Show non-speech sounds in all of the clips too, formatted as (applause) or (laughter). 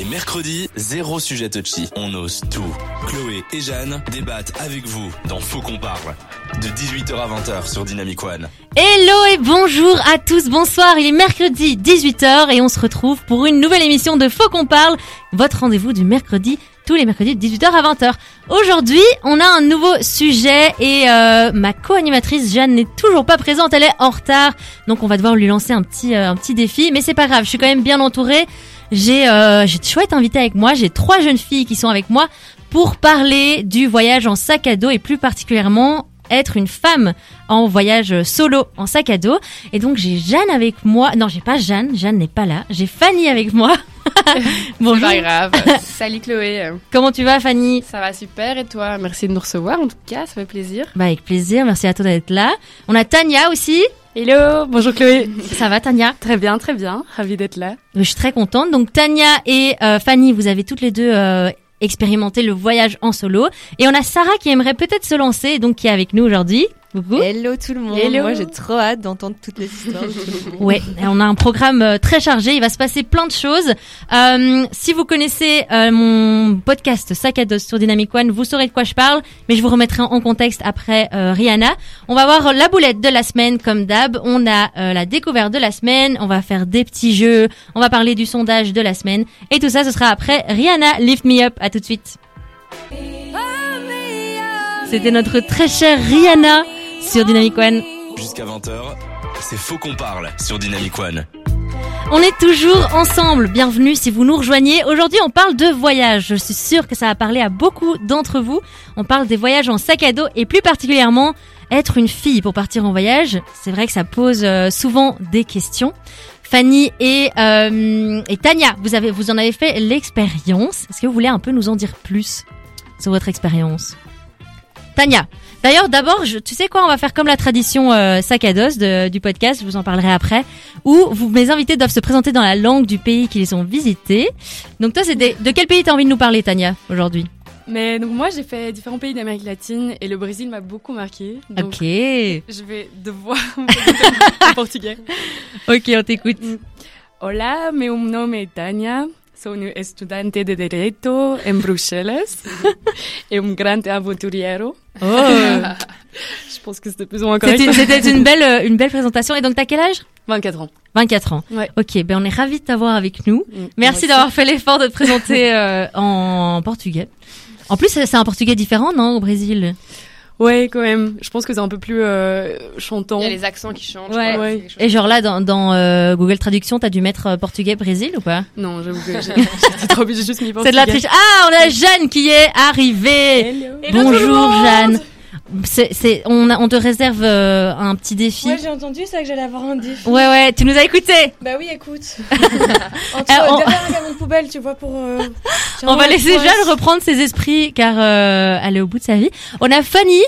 Les mercredis, zéro sujet touchy. On ose tout. Chloé et Jeanne débattent avec vous dans Faux qu'on parle. De 18h à 20h sur Dynamic One. Hello et bonjour à tous, bonsoir, il est mercredi 18h et on se retrouve pour une nouvelle émission de Faux qu'on parle, votre rendez-vous du mercredi, tous les mercredis de 18h à 20h. Aujourd'hui, on a un nouveau sujet et euh, ma co-animatrice Jeanne n'est toujours pas présente, elle est en retard, donc on va devoir lui lancer un petit, euh, un petit défi, mais c'est pas grave, je suis quand même bien entourée. J'ai euh, j'ai de chouettes avec moi, j'ai trois jeunes filles qui sont avec moi pour parler du voyage en sac à dos et plus particulièrement être une femme en voyage solo en sac à dos. Et donc j'ai Jeanne avec moi. Non, j'ai pas Jeanne, Jeanne n'est pas là. J'ai Fanny avec moi. (laughs) Bonjour. C'est pas grave. (laughs) Salut Chloé. Comment tu vas Fanny? Ça va super et toi? Merci de nous recevoir en tout cas, ça fait plaisir. Bah avec plaisir, merci à toi d'être là. On a Tania aussi. Hello, bonjour Chloé. (laughs) Ça va Tania? Très bien, très bien, ravie d'être là. Je suis très contente. Donc Tania et euh, Fanny, vous avez toutes les deux euh, expérimenté le voyage en solo. Et on a Sarah qui aimerait peut-être se lancer, donc qui est avec nous aujourd'hui. Coucou. Hello tout le monde. Hello. Moi j'ai trop hâte d'entendre toutes les histoires. ouais, on a un programme euh, très chargé. Il va se passer plein de choses. Euh, si vous connaissez euh, mon podcast Sac à dos sur Dynamic One, vous saurez de quoi je parle. Mais je vous remettrai en contexte après euh, Rihanna. On va voir la boulette de la semaine comme d'hab. On a euh, la découverte de la semaine. On va faire des petits jeux. On va parler du sondage de la semaine. Et tout ça, ce sera après Rihanna. Lift Me Up. À tout de suite. C'était notre très chère Rihanna sur Dynamic One. Jusqu'à 20h, c'est Faux qu'on parle sur Dynamic One. On est toujours ensemble. Bienvenue si vous nous rejoignez. Aujourd'hui, on parle de voyage. Je suis sûre que ça va parler à beaucoup d'entre vous. On parle des voyages en sac à dos et plus particulièrement être une fille pour partir en voyage. C'est vrai que ça pose euh, souvent des questions. Fanny et, euh, et Tania, vous avez, vous en avez fait l'expérience. Est-ce que vous voulez un peu nous en dire plus sur votre expérience? Tania. D'ailleurs, d'abord, tu sais quoi, on va faire comme la tradition euh, sac à dos de- du podcast, je vous en parlerai après, où vous, mes invités doivent se présenter dans la langue du pays qu'ils ont visité. Donc toi, c'est des- de quel pays t'as envie de nous parler, Tania, aujourd'hui? Mais donc moi j'ai fait différents pays d'Amérique latine et le Brésil m'a beaucoup marqué. Donc Ok, je vais devoir (laughs) en portugais. (laughs) ok, on t'écoute. Hola, meu nome é Tânia. Sou um estudante de Direito em Bruxelas (laughs) et un grande aventuriero. Oh. (laughs) Je pense que c'était plus ou moins correct. C'était une belle, euh, une belle présentation. Et donc, t'as quel âge? 24 ans. 24 ans. Ouais. Ok, ben on est ravis de t'avoir avec nous. Mm, Merci d'avoir fait l'effort de te présenter euh, en portugais. En plus, c'est un portugais différent, non, au Brésil? Ouais, quand même. Je pense que c'est un peu plus euh, chantant. Il y a les accents qui changent. Ouais. quoi, Ouais. c'est. Et genre là, dans, dans euh, Google Traduction, t'as dû mettre euh, portugais Brésil ou pas? Non, j'avoue que (laughs) j'ai trop j'ai juste mis C'est portugais. de la triche. Ah, on a Jeanne qui est arrivée. Hello. Bonjour Jeanne. C'est, c'est, on, a, on te réserve euh, un petit défi. Ouais, j'ai entendu ça que j'allais avoir un défi. Ouais, ouais, tu nous as écouté. Bah oui, écoute. (laughs) Entre on- derrière un camion de poubelle, tu vois, pour. euh, (laughs) On va laisser. Jeanne reprendre ses esprits car euh, elle est au bout de sa vie. On a Fanny.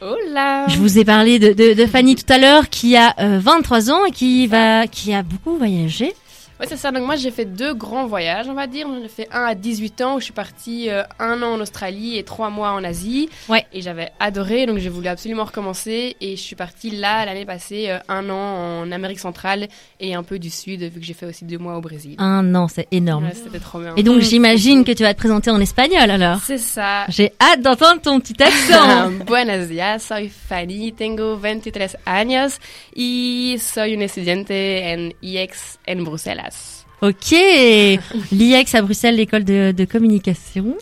Hola. Je vous ai parlé de, de, de Fanny tout à l'heure qui a euh, 23 ans et qui va, qui a beaucoup voyagé. Ouais, c'est ça. Donc moi, j'ai fait deux grands voyages, on va dire. J'en ai fait un à 18 ans où je suis partie euh, un an en Australie et trois mois en Asie. Ouais. Et j'avais adoré, donc j'ai voulu absolument recommencer. Et je suis partie là l'année passée euh, un an en Amérique centrale et un peu du sud, vu que j'ai fait aussi deux mois au Brésil. Un an, c'est énorme. Ouais, c'était trop bien. Et donc j'imagine que tu vas te présenter en espagnol alors. C'est ça. J'ai hâte d'entendre ton petit accent. (laughs) Buenos días, soy Fanny, tengo 23 años y soy una estudiante en IEX en Bruselas. ok. (laughs) L'IEX à Bruxelles, l'école de, de communication.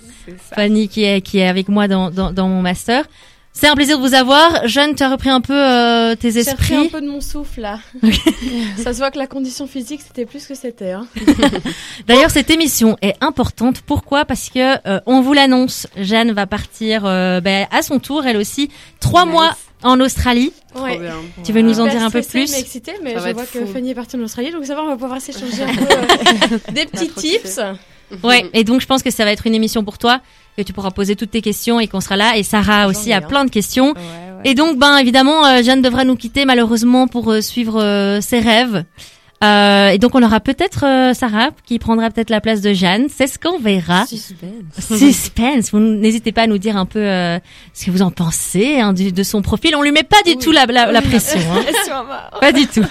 Ça. Fanny qui est, qui est avec moi dans, dans, dans mon master. C'est un plaisir de vous avoir. Jeanne, tu as repris un peu euh, tes J'ai repris un esprits. peu de mon souffle là. (laughs) ça se voit que la condition physique c'était plus que c'était. Hein. (laughs) D'ailleurs, cette émission est importante. Pourquoi? Parce que euh, on vous l'annonce. Jeanne va partir euh, ben, à son tour, elle aussi, trois Nice. mois en Australie. Trop Ouais. bien. Tu veux nous en dire un peu plus mais excitée, mais Ça je vois que fou. Fanny est partie en Australie, donc ça va, on va pouvoir s'échanger un (laughs) peu euh, des petits tips. (laughs) Ouais. Et donc, je pense que ça va être une émission pour toi, que tu pourras poser toutes tes questions et qu'on sera là. Et Sarah aussi a hein. plein de questions. Ouais, ouais. Et donc, ben évidemment, euh, Jeanne devra nous quitter malheureusement pour euh, suivre euh, ses rêves. Euh, et donc, on aura peut-être euh, Sarah qui prendra peut-être la place de Jeanne. C'est ce qu'on verra. Suspense. (laughs) (laughs) Suspense. Vous n'hésitez pas à nous dire un peu euh, ce que vous en pensez hein, du- de son profil. On lui met pas du tout la, la, la pression. (laughs) hein. Pas du tout.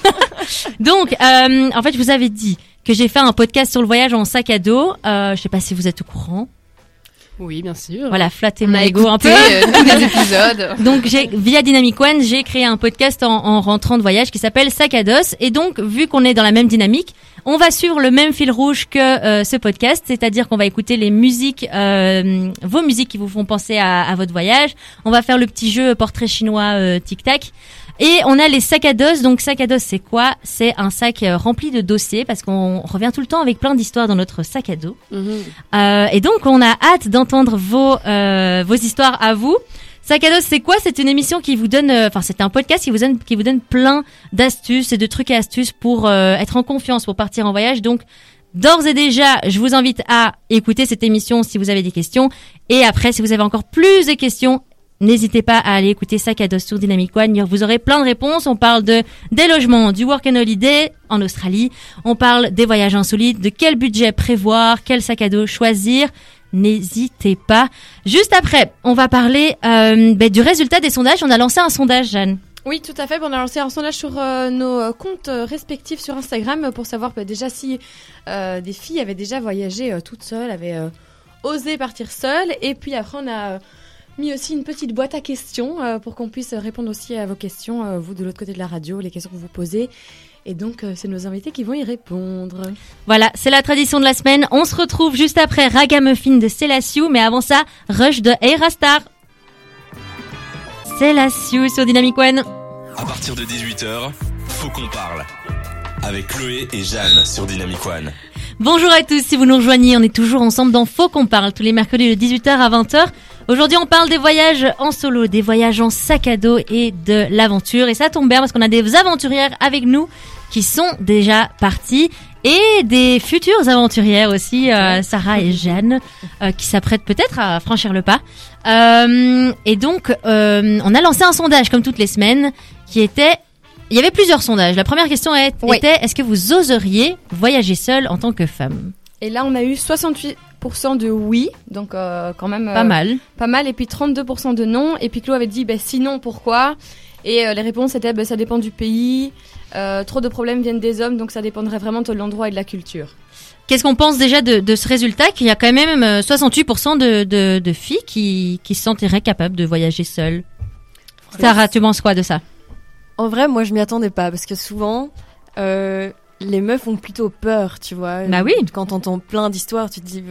Donc, euh, en fait, je vous avais dit que j'ai fait un podcast sur le voyage en sac à dos. Euh, je sais pas si vous êtes au courant. Oui, bien sûr. Voilà, flattez On mon ego un peu. écouté, euh, tous les épisodes. (laughs) Donc j'ai via Dynamic One, j'ai créé un podcast en, en rentrant de voyage qui s'appelle Sac à dos. Et donc vu qu'on est dans la même dynamique, on va suivre le même fil rouge que euh, ce podcast, c'est-à-dire qu'on va écouter les musiques, euh, vos musiques qui vous font penser à, à votre voyage. On va faire le petit jeu portrait chinois euh, tic tac. Et on a les sacs à dos. Donc sac à dos, c'est quoi? C'est un sac euh, rempli de dossiers parce qu'on revient tout le temps avec plein d'histoires dans notre sac à dos. Euh, et donc, on a hâte d'entendre vos euh, vos histoires à vous. Sac à dos, c'est quoi? C'est une émission qui vous donne, euh, enfin, c'est un podcast qui vous donne qui vous donne plein d'astuces et de trucs et astuces pour euh, être en confiance pour partir en voyage. Donc, d'ores et déjà, je vous invite à écouter cette émission si vous avez des questions. Et après, si vous avez encore plus de questions. N'hésitez pas à aller écouter Sac à dos sur Dynamic One. Vous aurez plein de réponses. On parle de des logements, du work and holiday en Australie. On parle des voyages insolites, de quel budget prévoir, quel sac à dos choisir. N'hésitez pas. Juste après, on va parler euh, ben, du résultat des sondages. On a lancé un sondage, Jeanne. Oui, tout à fait. On a lancé un sondage sur euh, nos euh, comptes respectifs sur Instagram pour savoir bah, déjà si des filles avaient déjà voyagé toutes seules, avaient osé partir seules. Et puis après, on a mis aussi une petite boîte à questions euh, pour qu'on puisse répondre aussi à vos questions, euh, vous de l'autre côté de la radio, les questions que vous posez. Et donc, euh, c'est nos invités qui vont y répondre. Voilà, c'est la tradition de la semaine. On se retrouve juste après Ragamuffin de Célassiou, mais avant ça, Rush de Aerastar. Célassiou sur Dynamic One. À partir de 18h, faut qu'on parle. Avec Chloé et Jeanne sur Dynamic One. Bonjour à tous, si vous nous rejoignez, on est toujours ensemble dans Faut qu'on parle, tous les mercredis de 18h à 20h. Aujourd'hui, on parle des voyages en solo, des voyages en sac à dos et de l'aventure. Et ça tombe bien parce qu'on a des aventurières avec nous qui sont déjà parties et des futures aventurières aussi, euh, Sarah et Jeanne, euh, qui s'apprêtent peut-être à franchir le pas. Euh, et donc, euh, on a lancé un sondage comme toutes les semaines qui était il y avait plusieurs sondages. La première question Oui. était est-ce que vous oseriez voyager seule en tant que femme? Et là, on a eu 68% de oui, donc euh, quand même euh, Pas mal. pas mal, et puis 32% de non. Et puis Chloé avait dit, bah, sinon, pourquoi? Et euh, les réponses étaient, bah, ça dépend du pays, euh, trop de problèmes viennent des hommes, donc ça dépendrait vraiment de l'endroit et de la culture. Qu'est-ce qu'on pense déjà de, de ce résultat Qu'il y a quand même euh, 68% de, de, de filles qui, qui se sentiraient capables de voyager seules? Sarah, tu penses quoi de ça? En vrai, moi, je m'y attendais pas parce que souvent, euh, les meufs ont plutôt peur, tu vois. Bah oui. Quand t'entends plein d'histoires, tu te dis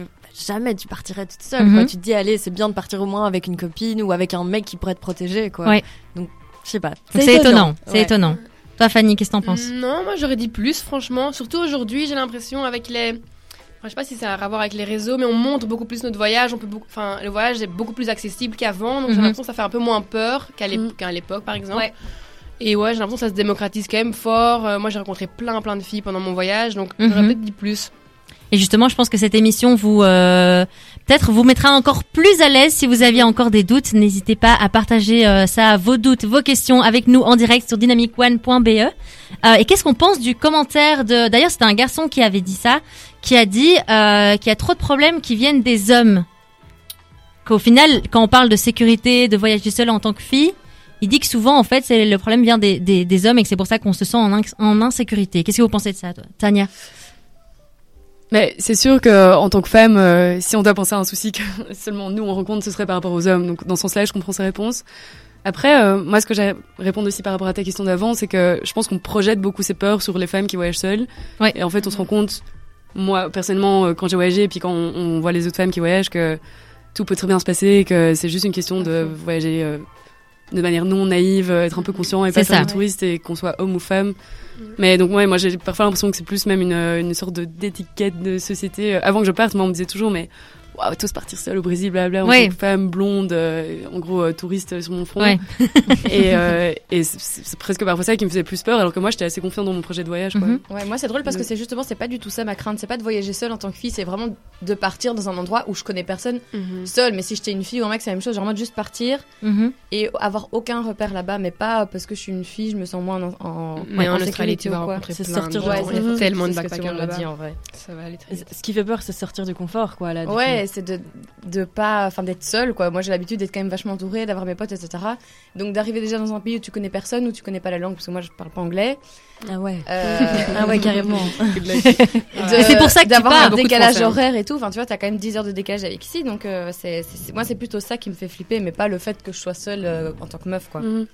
jamais tu partirais toute seule. Mhm. quoi. Tu te dis allez, c'est bien de partir au moins avec une copine ou avec un mec qui pourrait te protéger, quoi. Ouais. Donc, je sais pas. C'est étonnant. C'est Ouais. étonnant. Toi, Fanny, qu'est-ce que t'en penses? Non, moi j'aurais dit plus, franchement. Surtout aujourd'hui, j'ai l'impression avec les. Enfin, je sais pas si ça a à voir avec les réseaux, mais on montre beaucoup plus notre voyage. On peut beaucoup... Enfin, le voyage est beaucoup plus accessible qu'avant, donc j'ai Mhm. l'impression que ça fait un peu moins peur qu'à qu'à l'époque, par exemple. Ouais. Et ouais, j'ai l'impression que ça se démocratise quand même fort. Euh, moi, j'ai rencontré plein, plein de filles pendant mon voyage, donc Mhm. j'aurais peut-être dit plus. Et justement, je pense que cette émission vous euh, peut-être vous mettra encore plus à l'aise si vous aviez encore des doutes. N'hésitez pas à partager euh, ça, vos doutes, vos questions avec nous en direct sur dynamicone.be. Euh, et qu'est-ce qu'on pense du commentaire de D'ailleurs, c'était un garçon qui avait dit ça, qui a dit euh, qu'il y a trop de problèmes qui viennent des hommes. Qu'au final, quand on parle de sécurité, de voyager seul en tant que fille, il dit que souvent, en fait, le problème vient des, des, des hommes et que c'est pour ça qu'on se sent en, insécurité. Qu'est-ce que vous pensez de ça, Tania? Mais c'est sûr que en tant que femme, euh, si on doit penser à un souci que (laughs) seulement nous on rencontre, ce serait par rapport aux hommes. Donc dans ce sens-là, je comprends sa réponse. Après, euh, moi, ce que j'ai répondre aussi par rapport à ta question d'avant, c'est que je pense qu'on projette beaucoup ces peurs sur les femmes qui voyagent seules. Ouais. Et en fait, on se rend compte, moi personnellement, euh, quand j'ai voyagé, et puis quand on, on voit les autres femmes qui voyagent, que tout peut très bien se passer, que c'est juste une question de voyager euh, de manière non naïve, euh, être un peu conscient et pas faire ça. le touriste et qu'on soit homme ou femme. Mais donc ouais, moi j'ai parfois l'impression que c'est plus même une, une sorte d'étiquette de société. Euh, Avant que je parte, moi on me disait toujours mais waouh tous partir seul au Brésil, blabla, en Ouais. tant que femme blonde, euh, en gros euh, touriste sur mon front. Ouais. (laughs) Et, euh, et c'est- presque parfois ça qui me faisait plus peur, alors que moi j'étais assez confiante dans mon projet de voyage. Quoi. Mhm. Ouais, moi c'est drôle parce que c'est justement, c'est pas du tout ça ma crainte. C'est pas de voyager seule en tant que fille, c'est vraiment de partir dans un endroit où je connais personne seule. Mais si j'étais une fille ou un mec, c'est la même chose. Genre, moi, de juste partir Mhm. et avoir aucun repère là-bas, mais pas parce que je suis une fille, je me sens moins en, en, Mais en sécurité Australie, tu vas quoi. rencontrer C'est plein sortir de de gens. ton- Il y a Mhm. tellement de backpackers là-bas. en. Ce qui fait peur, c'est sortir du confort, quoi. Là, Ouais, Ouais, c'est de de pas, enfin d'être seul quoi. Moi j'ai l'habitude d'être quand même vachement entourée, d'avoir mes potes, etc. Donc d'arriver déjà dans un pays où tu connais personne, où tu connais pas la langue, parce que moi je parle pas anglais. Ah ouais. Euh, (laughs) Ah ouais, carrément. (laughs) (laughs) c'est pour ça que tu d'avoir un décalage Français, hein. horaire et tout. Enfin tu vois, t'as quand même 10 heures de décalage avec ici, donc euh, c'est c'est- moi c'est plutôt ça qui me fait flipper, mais pas le fait que je sois seule euh, en tant que meuf quoi. Mhm.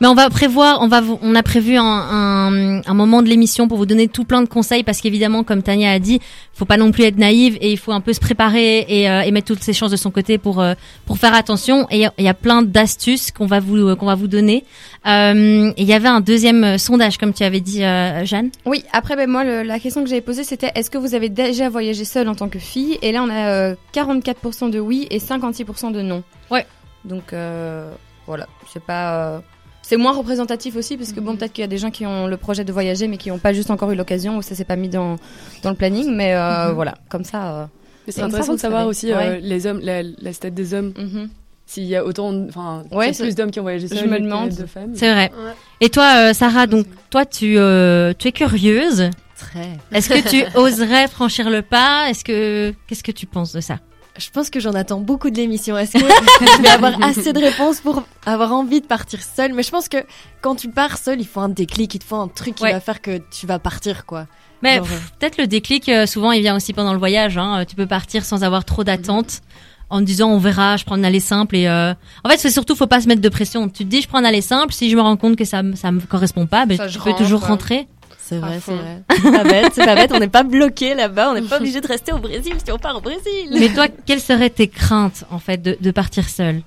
Mais on va prévoir, on va, on a prévu un, un, un moment de l'émission pour vous donner tout plein de conseils parce qu'évidemment, comme Tania a dit, faut pas non plus être naïve et il faut un peu se préparer et, euh, et mettre toutes ses chances de son côté pour euh, pour faire attention. Et il y a- il y, a plein d'astuces qu'on va vous euh, qu'on va vous donner. Euh, il y avait un deuxième euh, sondage, comme tu avais dit, euh, Jeanne. Oui, après, ben, moi, le- la question que j'avais posée, c'était est-ce que vous avez déjà voyagé seule en tant que fille? Et là, on a euh, 44% de oui et 56% de non. Ouais. Donc, euh, voilà, c'est pas. C'est moins représentatif aussi, parce que bon, peut-être qu'il y a des gens qui ont le projet de voyager, mais qui n'ont pas juste encore eu l'occasion, ou ça s'est pas mis dans, dans le planning, mais euh, Mhm. voilà, comme ça. euh, Mais c'est intéressant de savoir savez. aussi euh, Ouais. les hommes, la, la stat des hommes. mhm. S'il y a autant, enfin, Ouais, plus d'hommes qui ont voyagé je seuls me que demande. de femmes. C'est vrai. Ouais. Et toi, euh, Sarah, donc toi, tu euh, tu es curieuse. Très. Est-ce que tu (laughs) oserais franchir le pas? Est-ce que qu'est-ce que tu penses de ça? Je pense que j'en attends beaucoup de l'émission. Est-ce que je vais avoir assez de réponses pour avoir envie de partir seule? Mais je pense que quand tu pars seule, il faut un déclic, il te faut un truc qui Ouais. va faire que tu vas partir, quoi. Mais Genre, pff, peut-être le déclic, euh, souvent, il vient aussi pendant le voyage. Hein. Tu peux partir sans avoir trop d'attentes. En te disant on verra, je prends un aller simple et euh... en fait c'est surtout faut pas se mettre de pression. Tu te dis je prends un aller simple, si je me rends compte que ça ça me correspond pas, ben Ça, tu je peux rentre, toujours ouais. rentrer. C'est vrai, c'est vrai. C'est pas bête, c'est pas bête. On n'est pas bloqué là-bas. On n'est pas (laughs) obligé de rester au Brésil si on part au Brésil. Mais toi, quelles seraient tes craintes en fait de, de partir seule?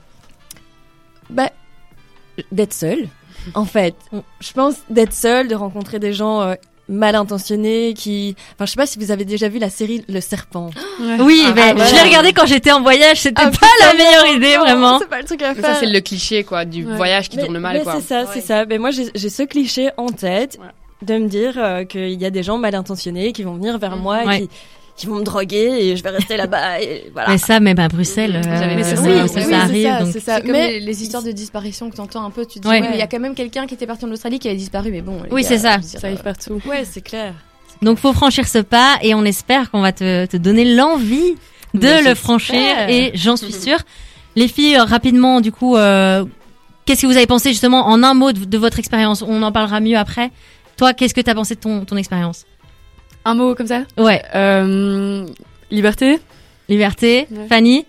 Bah, d'être seule. En fait, je pense d'être seule, de rencontrer des gens euh, mal intentionnés qui. Enfin, je sais pas si vous avez déjà vu la série Le Serpent. Oui, Ah, ben, voilà. je l'ai regardé quand j'étais en voyage, c'était Ah, pas la meilleure non, idée non, vraiment. C'est pas le truc à Mais faire. ça, c'est le cliché, quoi, du Ouais. voyage qui Mais- tourne mal, mais quoi. c'est ça, c'est ça. Mais moi, j'ai j'ai ce cliché en tête Ouais. De me dire euh, qu'il y a des gens mal intentionnés qui vont venir vers moi et Ouais. qui, qui vont me droguer et je vais rester là-bas (laughs) et voilà. Mais ça, même à Bruxelles, euh, J'avais ça, vu ça, Oui, ça oui, arrive. c'est ça, donc- c'est ça. C'est comme Mais les, les histoires de disparition que t'entends un peu, tu te dis, Ouais. ouais, mais il y a quand même quelqu'un qui était parti en Australie qui avait disparu, mais bon. Oui, c'est ça. Ça arrive euh, partout. ouais, c'est clair. Donc faut franchir ce pas et on espère qu'on va te, te donner l'envie de Mais le franchir et j'en suis sûre. Les filles, euh, rapidement, du coup, euh, qu'est-ce que vous avez pensé justement en un mot de, de votre expérience? On en parlera mieux après. Toi, qu'est-ce que t'as pensé de ton, ton expérience? Un mot comme ça? Ouais, Euh, Liberté? liberté. Ouais. Fanny?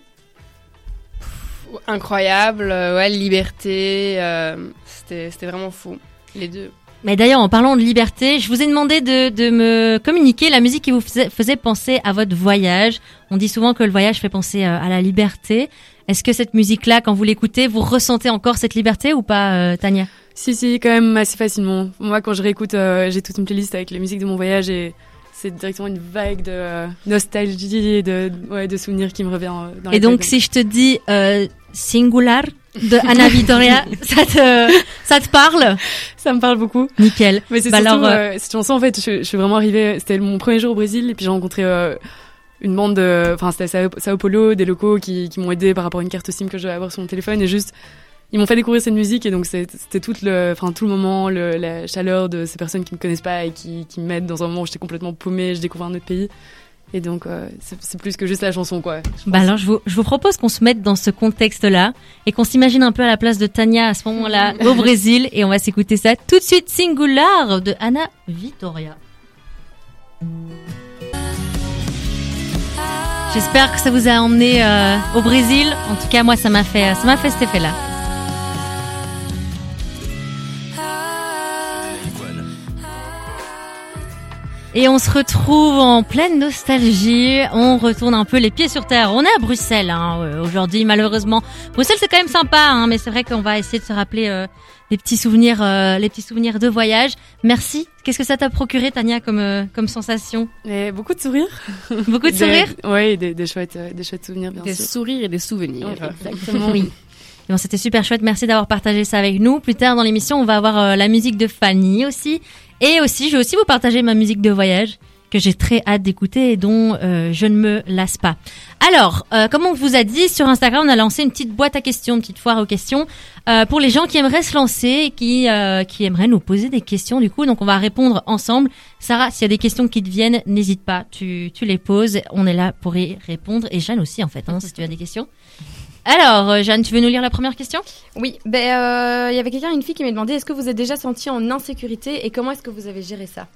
Incroyable, euh, ouais, liberté, euh, c'était c'était vraiment fou. Les deux. Mais d'ailleurs, en parlant de liberté, je vous ai demandé de, de me communiquer la musique qui vous faisait, faisait penser à votre voyage. On dit souvent que le voyage fait penser euh, à la liberté. Est-ce que cette musique-là, quand vous l'écoutez, vous ressentez encore cette liberté ou pas, euh, Tania? Si, si, quand même assez facilement. Moi, quand je réécoute, euh, j'ai toute une playlist avec les musiques de mon voyage et c'est directement une vague de euh, nostalgie et de, ouais, de souvenirs qui me revient euh, dans Et donc, si je te dis euh, Singular de Anna (laughs) Vittoria, ça te, ça te parle? Ça me parle beaucoup. Nickel. Mais c'est Bah surtout, alors, cette chanson, en fait, je, je suis vraiment arrivée, c'était mon premier jour au Brésil, et puis j'ai rencontré une bande de, enfin, c'était à Sao Paulo, des locaux qui, qui m'ont aidé par rapport à une carte SIM que je devais avoir sur mon téléphone, et juste, ils m'ont fait découvrir cette musique, et donc c'était tout le, enfin, tout le moment, le, la chaleur de ces personnes qui me connaissent pas et qui, qui m'aident dans un moment où j'étais complètement paumée, je découvre un autre pays. Et donc, euh, c'est plus que juste la chanson, quoi. je Bah alors, je vous, je vous propose qu'on se mette dans ce contexte-là et qu'on s'imagine un peu à la place de Tania à ce moment-là au (laughs) Brésil et on va s'écouter ça tout de suite. Singular de Anna Vittoria. J'espère que ça vous a emmené euh, au Brésil. En tout cas, moi, ça m'a fait, ça m'a fait cet effet-là. Et on se retrouve en pleine nostalgie. On retourne un peu les pieds sur terre. On est à Bruxelles hein, euh, aujourd'hui, malheureusement. Bruxelles, c'est quand même sympa, hein, mais c'est vrai qu'on va essayer de se rappeler euh, les petits souvenirs, euh, les petits souvenirs de voyage. Merci. Qu'est-ce que ça t'a procuré, Tania, comme euh, comme sensation? Et beaucoup de sourires. Beaucoup de sourires? Ouais, et des, des chouettes, euh, des chouettes souvenirs, bien Des sûr. sourires et des souvenirs. Exactement. (laughs) Oui. Et Bon, c'était super chouette. Merci d'avoir partagé ça avec nous. Plus tard dans l'émission, on va avoir euh, la musique de Fanny aussi. Et aussi, je vais aussi vous partager ma musique de voyage que j'ai très hâte d'écouter et dont euh, je ne me lasse pas. Alors, euh, comme on vous a dit, sur Instagram, on a lancé une petite boîte à questions, une petite foire aux questions, euh, pour les gens qui aimeraient se lancer et qui, euh, qui aimeraient nous poser des questions du coup. Donc, on va répondre ensemble. Sarah, s'il y a des questions qui te viennent, n'hésite pas, tu, tu les poses. On est là pour y répondre. Et Jeanne aussi, en fait, hein, si tu as des questions. Alors, euh, Jeanne, tu veux nous lire la première question? Oui, ben euh, il y avait quelqu'un, une fille qui m'a demandé est-ce que vous êtes déjà senti en insécurité et comment est-ce que vous avez géré ça?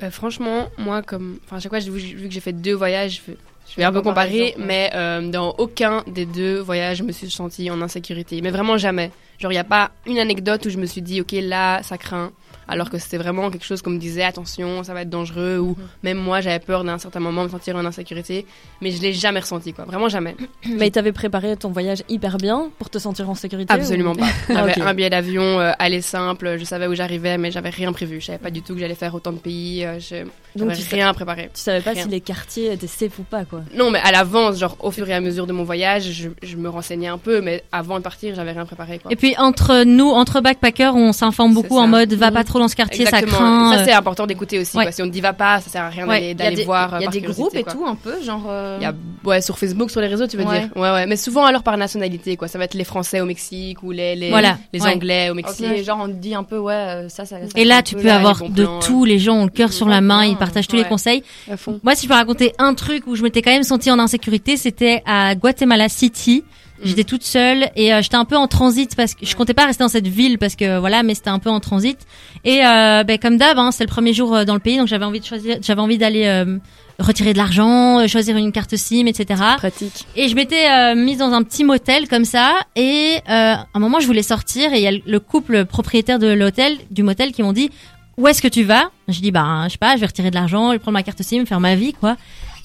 Bah, franchement, moi, comme. Enfin, à chaque fois, vu, vu que j'ai fait deux voyages, je, je vais un peu comparer, mais euh, dans aucun des deux voyages, je me suis sentie en insécurité. Mais vraiment jamais. Genre, il n'y a pas une anecdote où je me suis dit, ok, là, ça craint. Alors que c'était vraiment quelque chose qu'on me disait, attention, ça va être dangereux. Ou même moi, j'avais peur d'un certain moment de me sentir en insécurité. Mais je l'ai jamais ressenti, quoi. Vraiment jamais. (clears throat) Mais t'avais préparé ton voyage hyper bien pour te sentir en sécurité Absolument ou- pas. (laughs) J'avais un billet d'avion, euh, aller simple, je savais où j'arrivais, mais j'avais rien prévu. Je savais pas du tout que j'allais faire autant de pays. euh, je Donc tu sais- rien préparé. Tu savais pas Rien. si les quartiers étaient safe ou pas, quoi. Non, mais à l'avance, genre au fur et à mesure de mon voyage, je, je me renseignais un peu, mais avant de partir, j'avais rien préparé. Quoi. Et puis, entre nous, entre backpackers, on s'informe beaucoup en mode va Mhm. pas trop dans ce quartier, ça craint. Ça, euh, c'est important d'écouter aussi. ouais. quoi. Si on ne dit va pas, ça sert à rien Ouais. d'aller voir. il y euh, a des curiosité, groupes et quoi. tout un peu, genre. euh, Il y a, ouais, sur Facebook, sur les réseaux, tu veux Ouais. dire. Ouais, ouais. Mais souvent, alors par nationalité, quoi. Ça va être les Français au Mexique ou les, les, Voilà, les ouais. Anglais au Mexique. genre on dit un peu ouais euh, ça ça. ça Et là, tu peu, peux là, avoir de plans, tout. Les gens ont le cœur sur la main, ils partagent tous les conseils. Moi, si je peux raconter un truc où je m'étais quand même sentie en insécurité, c'était à Guatemala City. J'étais toute seule et euh, j'étais un peu en transit parce que je comptais pas rester dans cette ville parce que voilà, mais c'était un peu en transit. Et euh, ben, comme d'hab, hein, c'est le premier jour euh, dans le pays, donc j'avais envie de choisir, j'avais envie d'aller euh, retirer de l'argent, euh, choisir une carte SIM, etc. Pratique. Et je m'étais euh, mise dans un petit motel comme ça. Et euh, à un moment, je voulais sortir et il y a le couple propriétaire de l'hôtel, du motel, qui m'ont dit où est-ce que tu vas? Je dis bah je sais pas, je vais retirer de l'argent, prendre ma carte SIM, faire ma vie quoi.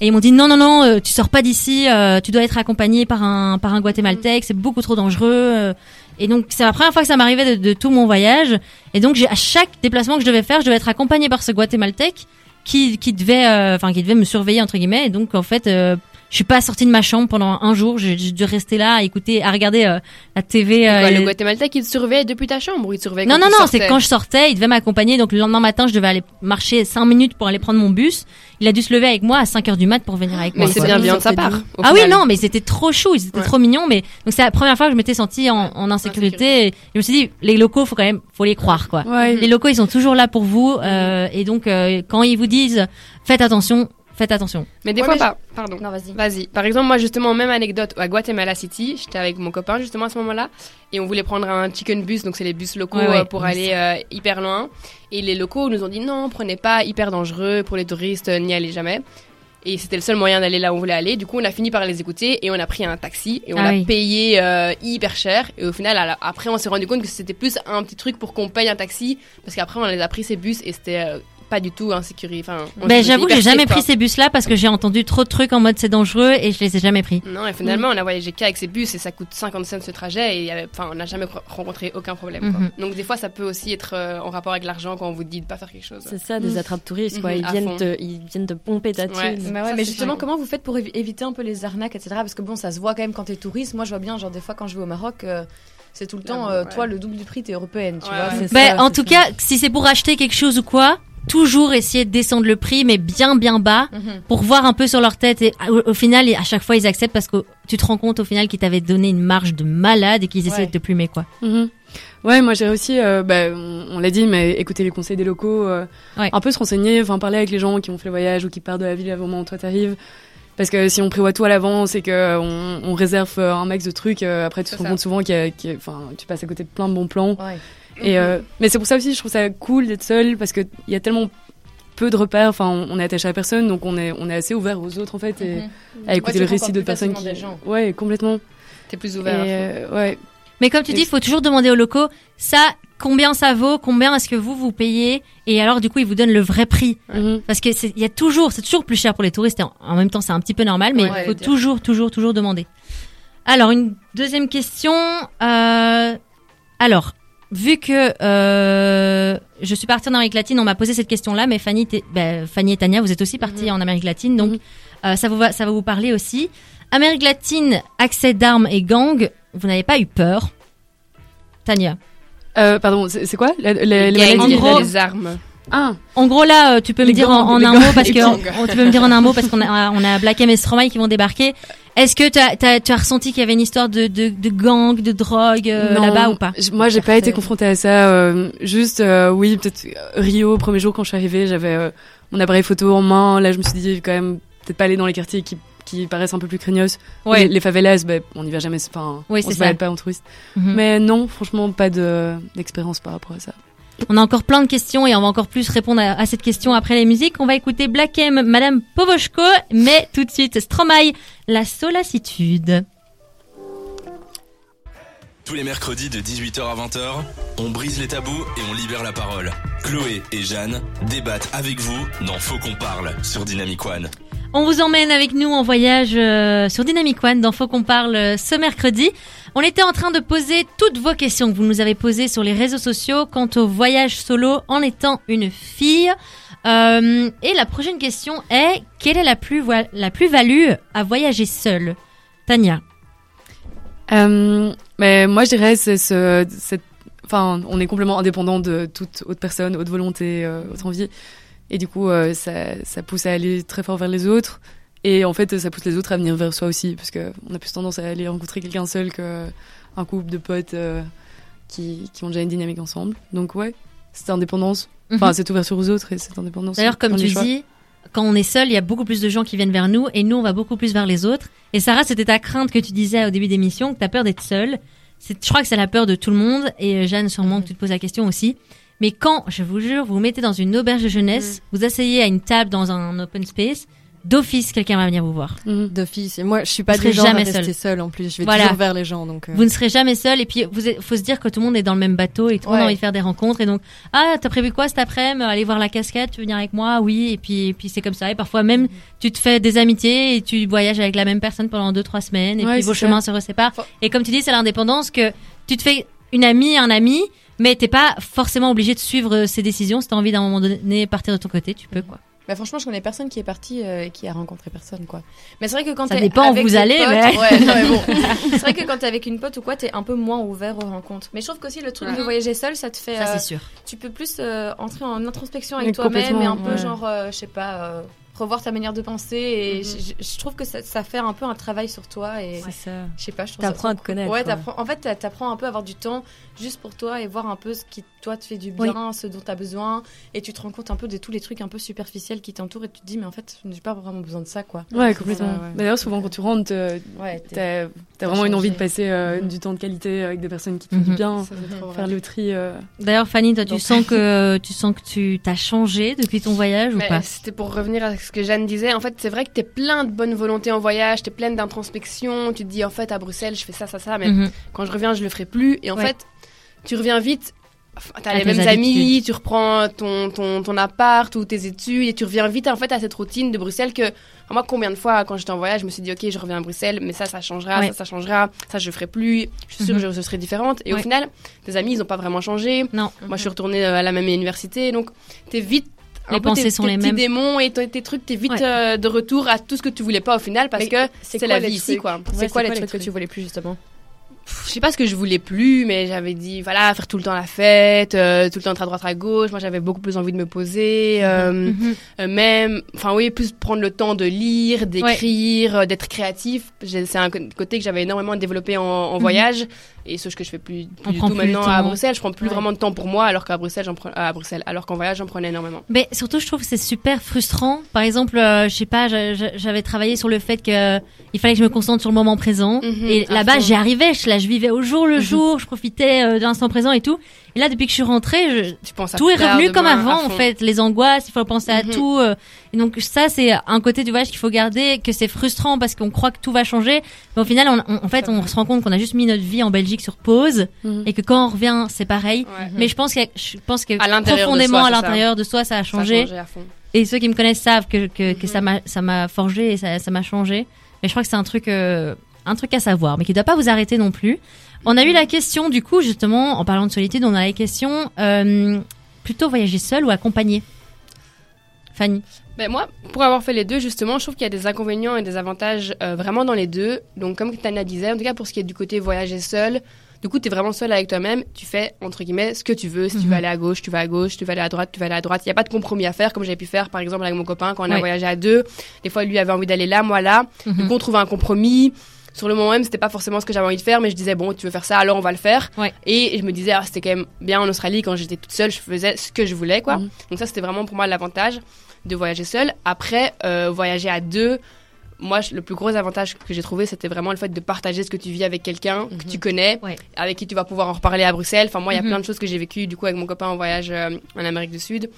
Et ils m'ont dit non non non, euh, tu sors pas d'ici, euh, tu dois être accompagné par un par un guatémaltèque, c'est beaucoup trop dangereux. euh. Et donc c'est la première fois que ça m'arrivait de, de tout mon voyage. Et donc j'ai à chaque déplacement que je devais faire, je devais être accompagné par ce guatémaltèque qui qui devait euh, enfin qui devait me surveiller entre guillemets. Et donc en fait euh, je suis pas sortie de ma chambre pendant un jour. J'ai dû rester là à écouter, à regarder euh, la TV. Euh, quoi, et- le Guatémaltais qui te surveillait depuis ta chambre ou il te surveillait non, quand non, tu non, c'est quand je sortais, il devait m'accompagner. Donc le lendemain matin, je devais aller marcher 5 minutes pour aller prendre mon bus. Il a dû se lever avec moi à 5 heures du mat pour venir avec Mais moi. c'est quoi. bien bien de sa part. Ah oui, non, mais c'était trop chou, ils étaient Ouais. trop mignons. Mais donc c'est la première fois que je m'étais sentie en, en insécurité. Et je me suis dit, les locaux, faut quand même, faut les croire, quoi. Ouais. Les locaux, ils sont toujours là pour vous. euh, et donc, euh, quand ils vous disent, faites attention, faites attention. Mais des Ouais, fois mais pas. Pardon. Non vas-y. Vas-y. Par exemple, moi, justement, même anecdote, à Guatemala City, j'étais avec mon copain, justement, à ce moment-là, et on voulait prendre un chicken bus, donc c'est les bus locaux Ouais, ouais, euh, pour oui, aller euh, hyper loin. Et les locaux nous ont dit non, prenez pas, hyper dangereux, pour les touristes, euh, n'y allez jamais. Et c'était le seul moyen d'aller là où on voulait aller. Du coup, on a fini par les écouter et on a pris un taxi et on Ah a oui. payé euh, hyper cher. Et au final, la- après, on s'est rendu compte que c'était plus un petit truc pour qu'on paye un taxi parce qu'après, on les a pris ces bus et c'était euh, pas du tout insécurisé. Enfin, Ben, j'avoue j'ai jamais pris ces bus-là parce que j'ai entendu trop de trucs en mode c'est dangereux et je les ai jamais pris. Non, et finalement, on a voyagé qu'avec ces bus et ça coûte 50 cents ce trajet et enfin, on n'a jamais rencontré aucun problème. quoi. Mhm. Donc, des fois, ça peut aussi être euh, en rapport avec l'argent quand on vous dit de pas faire quelque chose. C'est ça, des attrapes touristes, quoi. Mhm, Ils viennent, te, ils viennent te pomper ta Ouais. thune. Bah ouais, mais justement, comment vous faites pour évi- éviter un peu les arnaques, etc. Parce que bon, ça se voit quand même quand t'es touriste. Moi, je vois bien, genre des fois quand je vais au Maroc, euh, c'est tout le temps, euh, ouais. toi, le double du prix, t'es européenne, tu Ouais, vois? Ben, ça, en tout ça. cas, si c'est pour acheter quelque chose ou quoi, toujours essayer de descendre le prix, mais bien bien bas, Mhm. pour voir un peu sur leur tête. Et au, au final, à chaque fois, ils acceptent parce que tu te rends compte au final qu'ils t'avaient donné une marge de malade et qu'ils essaient Ouais. de te plumer, quoi. Mhm. Ouais, moi j'ai aussi, euh, bah, on, on l'a dit, mais écouter les conseils des locaux, euh, Ouais. un peu se renseigner, enfin parler avec les gens qui ont fait le voyage ou qui partent de la ville avant moment où toi t'arrives. Parce que si on prévoit tout à l'avance et que on, on réserve euh, un max de trucs, euh, après tu te rends ça. compte souvent qu'il y a, qu'il y a- enfin, tu passes à côté de plein de bons plans. Ouais. Et euh, mais c'est pour ça aussi, je trouve ça cool d'être seul parce que il y a tellement peu de repères. Enfin, on, est attaché à personne, donc on est on est assez ouvert aux autres en fait et Mhm. à écouter le récit d'autres personnes qui. des gens. Ouais, complètement. T'es plus Et, ouvert. euh, ouais. Mais comme tu dis, il faut toujours demander aux locaux, ça, combien ça vaut, combien est-ce que vous vous payez, et alors du coup, ils vous donnent le vrai prix. Mhm. Parce que il y a toujours, c'est toujours plus cher pour les touristes, et en, en même temps, c'est un petit peu normal, mais Ouais, il faut toujours, toujours, toujours demander. Alors, une deuxième question, euh, alors, vu que euh, je suis partie en Amérique latine, on m'a posé cette question-là, mais Fanny, ben, Fanny et Tania, vous êtes aussi parties en Amérique latine, donc Mhm. euh, ça, vous va, ça va vous parler aussi. Amérique latine, accès d'armes et gangs, vous n'avez pas eu peur Tania Euh, pardon, c'est quoi? Les, les, les Gang, en gros- les armes. Ah, En gros là, euh, tu peux me dire en, un mot parce que on- tu peux me dire en un mot parce qu'on a on a Black M et Stromae qui vont débarquer. Est-ce que tu as, tu as ressenti qu'il y avait une histoire de, de, de gang, de drogue euh, là-bas ou pas Moi, j'ai pas été confrontée à ça. euh, juste, euh, oui, peut-être euh, Rio, premier jour quand je suis arrivée, j'avais euh, mon appareil photo en main. Là, je me suis dit quand même peut-être pas aller dans les quartiers qui qui paraissent un peu plus craignos. Ouais. Les, les favelas, ben, on n'y va jamais. Enfin, Oui, on se balade pas en touriste. Mhm. Mais non, franchement, pas de d'expérience par rapport à ça. On a encore plein de questions et on va encore plus répondre à, cette question après les musiques. On va écouter Black M, Madame Povoshko, mais tout de suite Stromae, la solacitude. Tous les mercredis de 18h à 20h, on brise les tabous et on libère la parole. Chloé et Jeanne débattent avec vous dans Faut qu'on parle sur Dynamic One. On vous emmène avec nous en voyage euh, sur Dynamic One dans qu'on parle euh, ce mercredi. On était en train de poser toutes vos questions que vous nous avez posées sur les réseaux sociaux quant au voyage solo en étant une fille. Euh, et la prochaine question est quelle est la plus la plus value à voyager seule? Tania. Mais moi, je dirais, cette, on est complètement indépendant de toute autre personne, autre volonté, autre envie. Et du coup, euh, ça, ça pousse à aller très fort vers les autres. Et en fait, ça pousse les autres à venir vers soi aussi, parce que on a plus tendance à aller rencontrer quelqu'un seul que un couple de potes euh, qui, qui ont déjà une dynamique ensemble. Donc ouais, cette indépendance, enfin, Mhm. cette ouverture aux autres et cette indépendance. D'ailleurs, comme tu dis, quand on est seul, il y a beaucoup plus de gens qui viennent vers nous et nous, on va beaucoup plus vers les autres. Et Sarah, c'était ta crainte que tu disais au début d'émission, que tu as peur d'être seule. Je crois que c'est la peur de tout le monde et euh, Jeanne, sûrement que tu te poses la question aussi. Mais quand, je vous jure, vous vous mettez dans une auberge de jeunesse, vous asseyez à une table dans un open space, d'office, quelqu'un va venir vous voir. Mhm. D'office. Et moi, je suis pas Vous du genre à jamais rester seule. seule en plus. Je vais Voilà. toujours vers les gens. Donc, euh, Vous ne serez jamais seul et puis vous êtes- faut se dire que tout le monde est dans le même bateau et tout le monde a envie de faire des rencontres et donc ah t'as prévu quoi cet après-midi? Aller voir la cascade tu veux venir avec moi? Oui et puis et puis c'est comme ça et parfois même tu te fais des amitiés et tu voyages avec la même personne pendant deux trois semaines et Ouais, puis vos chemins se reséparent Faut- et comme tu dis c'est l'indépendance que tu te fais une amie un ami mais t'es pas forcément obligé de suivre ses décisions si t'as envie d'un moment donné partir de ton côté tu peux quoi Bah franchement, je connais personne qui est parti euh, et qui a rencontré personne, quoi. Mais c'est vrai que quand Ça où vous allez, potes- mais- Ouais, non, mais bon. (laughs) c'est vrai que quand t'es avec une pote ou quoi, t'es un peu moins ouvert aux rencontres. Mais je trouve qu'aussi le truc de voyager seul, ça te fait, ça euh, c'est sûr tu peux plus euh, entrer en introspection avec Mais toi-même et un peu ouais. genre, euh, je sais pas, euh, revoir ta manière de penser. Et Mhm. je, je- je trouve que ça, ça fait un peu un travail sur toi et c'est ça. je sais pas, je trouve ça T'apprends à te connaître, Ouais. En fait, t'a- t'apprends un peu à avoir du temps juste pour toi et voir un peu ce qui toi te fait du bien, ce dont t'as besoin, et tu te rends compte un peu de tous les trucs un peu superficiels qui t'entourent et tu te dis mais en fait, je n'ai pas vraiment besoin de ça, quoi. Ouais, complètement. ça, ouais. D'ailleurs, souvent quand tu rentres, euh, Ouais, t'as t'as vraiment une envie de passer euh, Mhm. du temps de qualité avec des personnes qui te font du Mhm. bien, ça, vrai. faire le tri. euh, d'ailleurs Fanny toi tu sens que tu sens que tu t'as changé depuis ton voyage ou pas? C'était pour revenir à ce que Jeanne disait. En fait, c'est vrai que t'es plein de bonne volonté en voyage, t'es pleine d'introspection. Tu te dis, en fait, à Bruxelles, je fais ça, ça, ça, mais Mhm. quand je reviens, je le ferai plus. Et en Ouais. fait, tu reviens vite. T'as les tes mêmes habitudes. amis, tu reprends ton, ton, ton appart ou tes études et tu reviens vite en fait à cette routine de Bruxelles que moi combien de fois quand j'étais en voyage je me suis dit ok je reviens à Bruxelles mais ça ça changera Ouais. ça ça changera ça je ferai plus je suis sûre Mhm. que je serai différente et Ouais. au final tes amis ils ont pas vraiment changé non moi je suis retournée euh, à la même université donc t'es vite Les pensées tes, sont tes les mêmes. démons et tes, tes trucs t'es vite Ouais. euh, de retour à tout ce que tu voulais pas au final parce Mais que c'est quoi la vie ici quoi C'est Ouais, quoi les trucs que tu voulais plus justement? Je sais pas ce que je voulais plus, mais j'avais dit, voilà, faire tout le temps la fête, euh, tout le temps être à droite à gauche. Moi, j'avais beaucoup plus envie de me poser, euh, Mhm. euh, même, enfin oui, plus prendre le temps de lire, d'écrire, d'être créatif. C'est un côté que j'avais énormément développé en, en Mhm. voyage, et ce que je fais plus, plus du tout plus maintenant à. Bruxelles. Je prends plus Ouais. vraiment de temps pour moi, alors qu'à Bruxelles, j'en prends, à Bruxelles, alors qu'en voyage, j'en prenais énormément. Mais surtout, je trouve que c'est super frustrant. Par exemple, euh, je sais pas, j'avais travaillé sur le fait que il fallait que je me concentre sur le moment présent. Mhm, et là-bas, j'y arrivais. Je, là, je vivais au jour le jour. Je profitais euh, de l'instant présent et tout. Et là, depuis que je suis rentrée, je- Tu penses à tout est revenu comme avant, en fait. Les angoisses, il faut penser à Mhm. tout. euh, et donc ça, c'est un côté du voyage qu'il faut garder, que c'est frustrant parce qu'on croit que tout va changer. Mais au final, on, on- en fait, on se rend compte qu'on a juste mis notre vie en Belgique sur pause Mhm. et que quand on revient, c'est pareil. Ouais. Mais je pense que je pense que À profondément soi, à l'intérieur de soi, ça a Ça a changé. changé à fond. Et ceux qui me connaissent savent que, que, que Mhm. ça m'a ça m'a forgé et ça ça m'a changé. Mais je crois que c'est un truc euh, un truc à savoir, mais qui doit pas vous arrêter non plus. On a eu la question du coup justement en parlant de solitude, on a la question euh, plutôt voyager seul ou accompagné? Fanny? Ben moi, pour avoir fait les deux, justement, je trouve qu'il y a des inconvénients et des avantages euh, vraiment dans les deux. Donc, comme Tania disait, en tout cas pour ce qui est du côté voyager seul, Du coup, tu es vraiment seul avec toi-même. Tu fais, entre guillemets, ce que tu veux. Si tu Mhm. veux aller à gauche, tu vas à gauche. Tu veux aller à droite, tu vas aller à droite. Il n'y a pas de compromis à faire, comme j'avais pu faire, par exemple, avec mon copain quand on a voyagé à deux. Des fois, lui avait envie d'aller là, moi là. Du Mhm. coup, on trouvait un compromis. Sur le moment même, c'était pas forcément ce que j'avais envie de faire, mais je disais, bon, tu veux faire ça, alors on va le faire. Ouais. Et je me disais, ah, c'était quand même bien en Australie, quand j'étais toute seule, je faisais ce que je voulais, quoi. Mhm. Donc ça, c'était vraiment pour moi l'avantage de voyager seule. Après, euh, voyager à deux, moi, le plus gros avantage que j'ai trouvé, c'était vraiment le fait de partager ce que tu vis avec quelqu'un que tu connais, Ouais. avec qui tu vas pouvoir en reparler à Bruxelles. Enfin, moi, il y a Mhm. plein de choses que j'ai vécues, du coup, avec mon copain en voyage euh, en Amérique du Sud.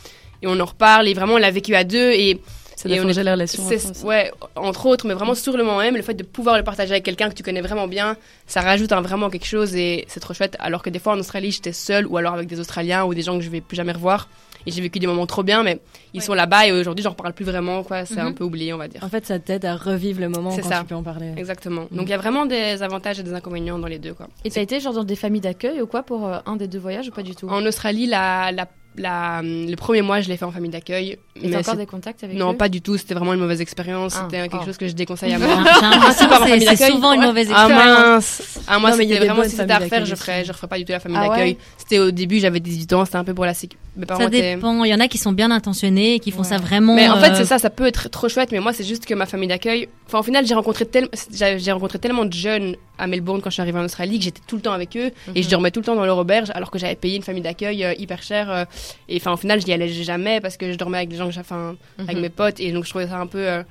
Et on en reparle, et vraiment, on l'a vécu à deux, et Ça doit changer la relation. aussi. ouais, entre autres, mais vraiment sur le moment même, le fait de pouvoir le partager avec quelqu'un que tu connais vraiment bien, ça rajoute un- vraiment quelque chose et c'est trop chouette. Alors que des fois en Australie, j'étais seule ou alors avec des Australiens ou des gens que je vais plus jamais revoir. Et j'ai vécu des moments trop bien, mais ils Ouais. sont là-bas et aujourd'hui, j'en reparle plus vraiment, quoi. C'est Mhm. un peu oublié, on va dire. En fait, ça t'aide à revivre le moment quand ça. tu peux en parler. Exactement. Donc il y a vraiment des avantages et des inconvénients dans les deux, quoi. Et t'as été genre dans des familles d'accueil ou quoi pour euh, un des deux voyages ou pas du tout? En Australie, la, la, la, le premier mois, je l'ai fait en famille d'accueil. T'as mais encore des contacts avec Non, eux pas du tout. C'était vraiment une mauvaise expérience. Ah, C'était quelque oh. chose que je déconseille à moi. Que (laughs) famille c'est- souvent une mauvaise Ah expérience. mince Ah moi c'était vraiment si c'était à refaire, je ferais je referais pas du tout la famille Ah ouais d'accueil. C'était au début, j'avais 18 ans, c'était un peu pour la sécu. Ça dépend. Il y en a qui sont bien intentionnés et qui font Ouais. ça vraiment. Mais en fait, euh, c'est ça, ça peut être trop chouette, mais moi, c'est juste que ma famille d'accueil. Enfin, au final, j'ai rencontré, tel... j'ai rencontré tellement de jeunes à Melbourne quand je suis arrivée en Australie que j'étais tout le temps avec eux et je dormais tout le temps dans leur auberge alors que j'avais payé une famille d'accueil euh, hyper chère. Et enfin, au final, je n'y allais jamais parce que je dormais avec des gens que j'ai, enfin, avec Mhm. mes potes et donc je trouvais ça un peu euh,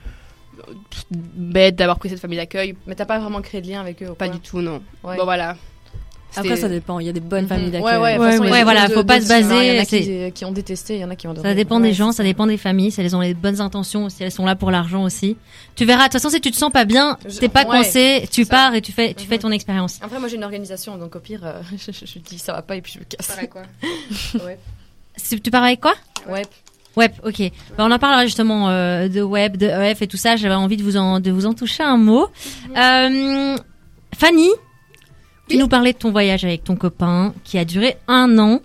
bête d'avoir pris cette famille d'accueil. Mais t'as pas vraiment créé de lien avec eux Pas du tout, non. Ouais. Bon, voilà. Après, ça dépend. Il y a des bonnes Mhm. familles Ouais, d'accueil. ouais, de toute Ouais, façon, il y a ouais, voilà, deux- faut pas se baser. Il y en a qui, qui ont détesté, il y en a qui ont adoré. Ça dépend des Ouais, gens, ça dépend des familles, si elles ont les bonnes intentions, si elles sont là pour l'argent aussi. Tu verras, de toute façon, si tu te sens pas bien, Je- t'es pas ouais, coincé, tu ça. pars et tu fais, tu Mhm. fais ton expérience. Après, moi j'ai une organisation, donc au pire, euh, (laughs) je, je- je dis ça va pas et puis je me casse. Pareil, quoi. (laughs) Tu pars avec quoi Ouais. Web, ok. Bah, on en parlera justement euh, de web, de EF et tout ça. J'avais envie de vous en, de vous en toucher un mot. Euh, Fanny, tu nous parlais de ton voyage avec ton copain qui a duré un an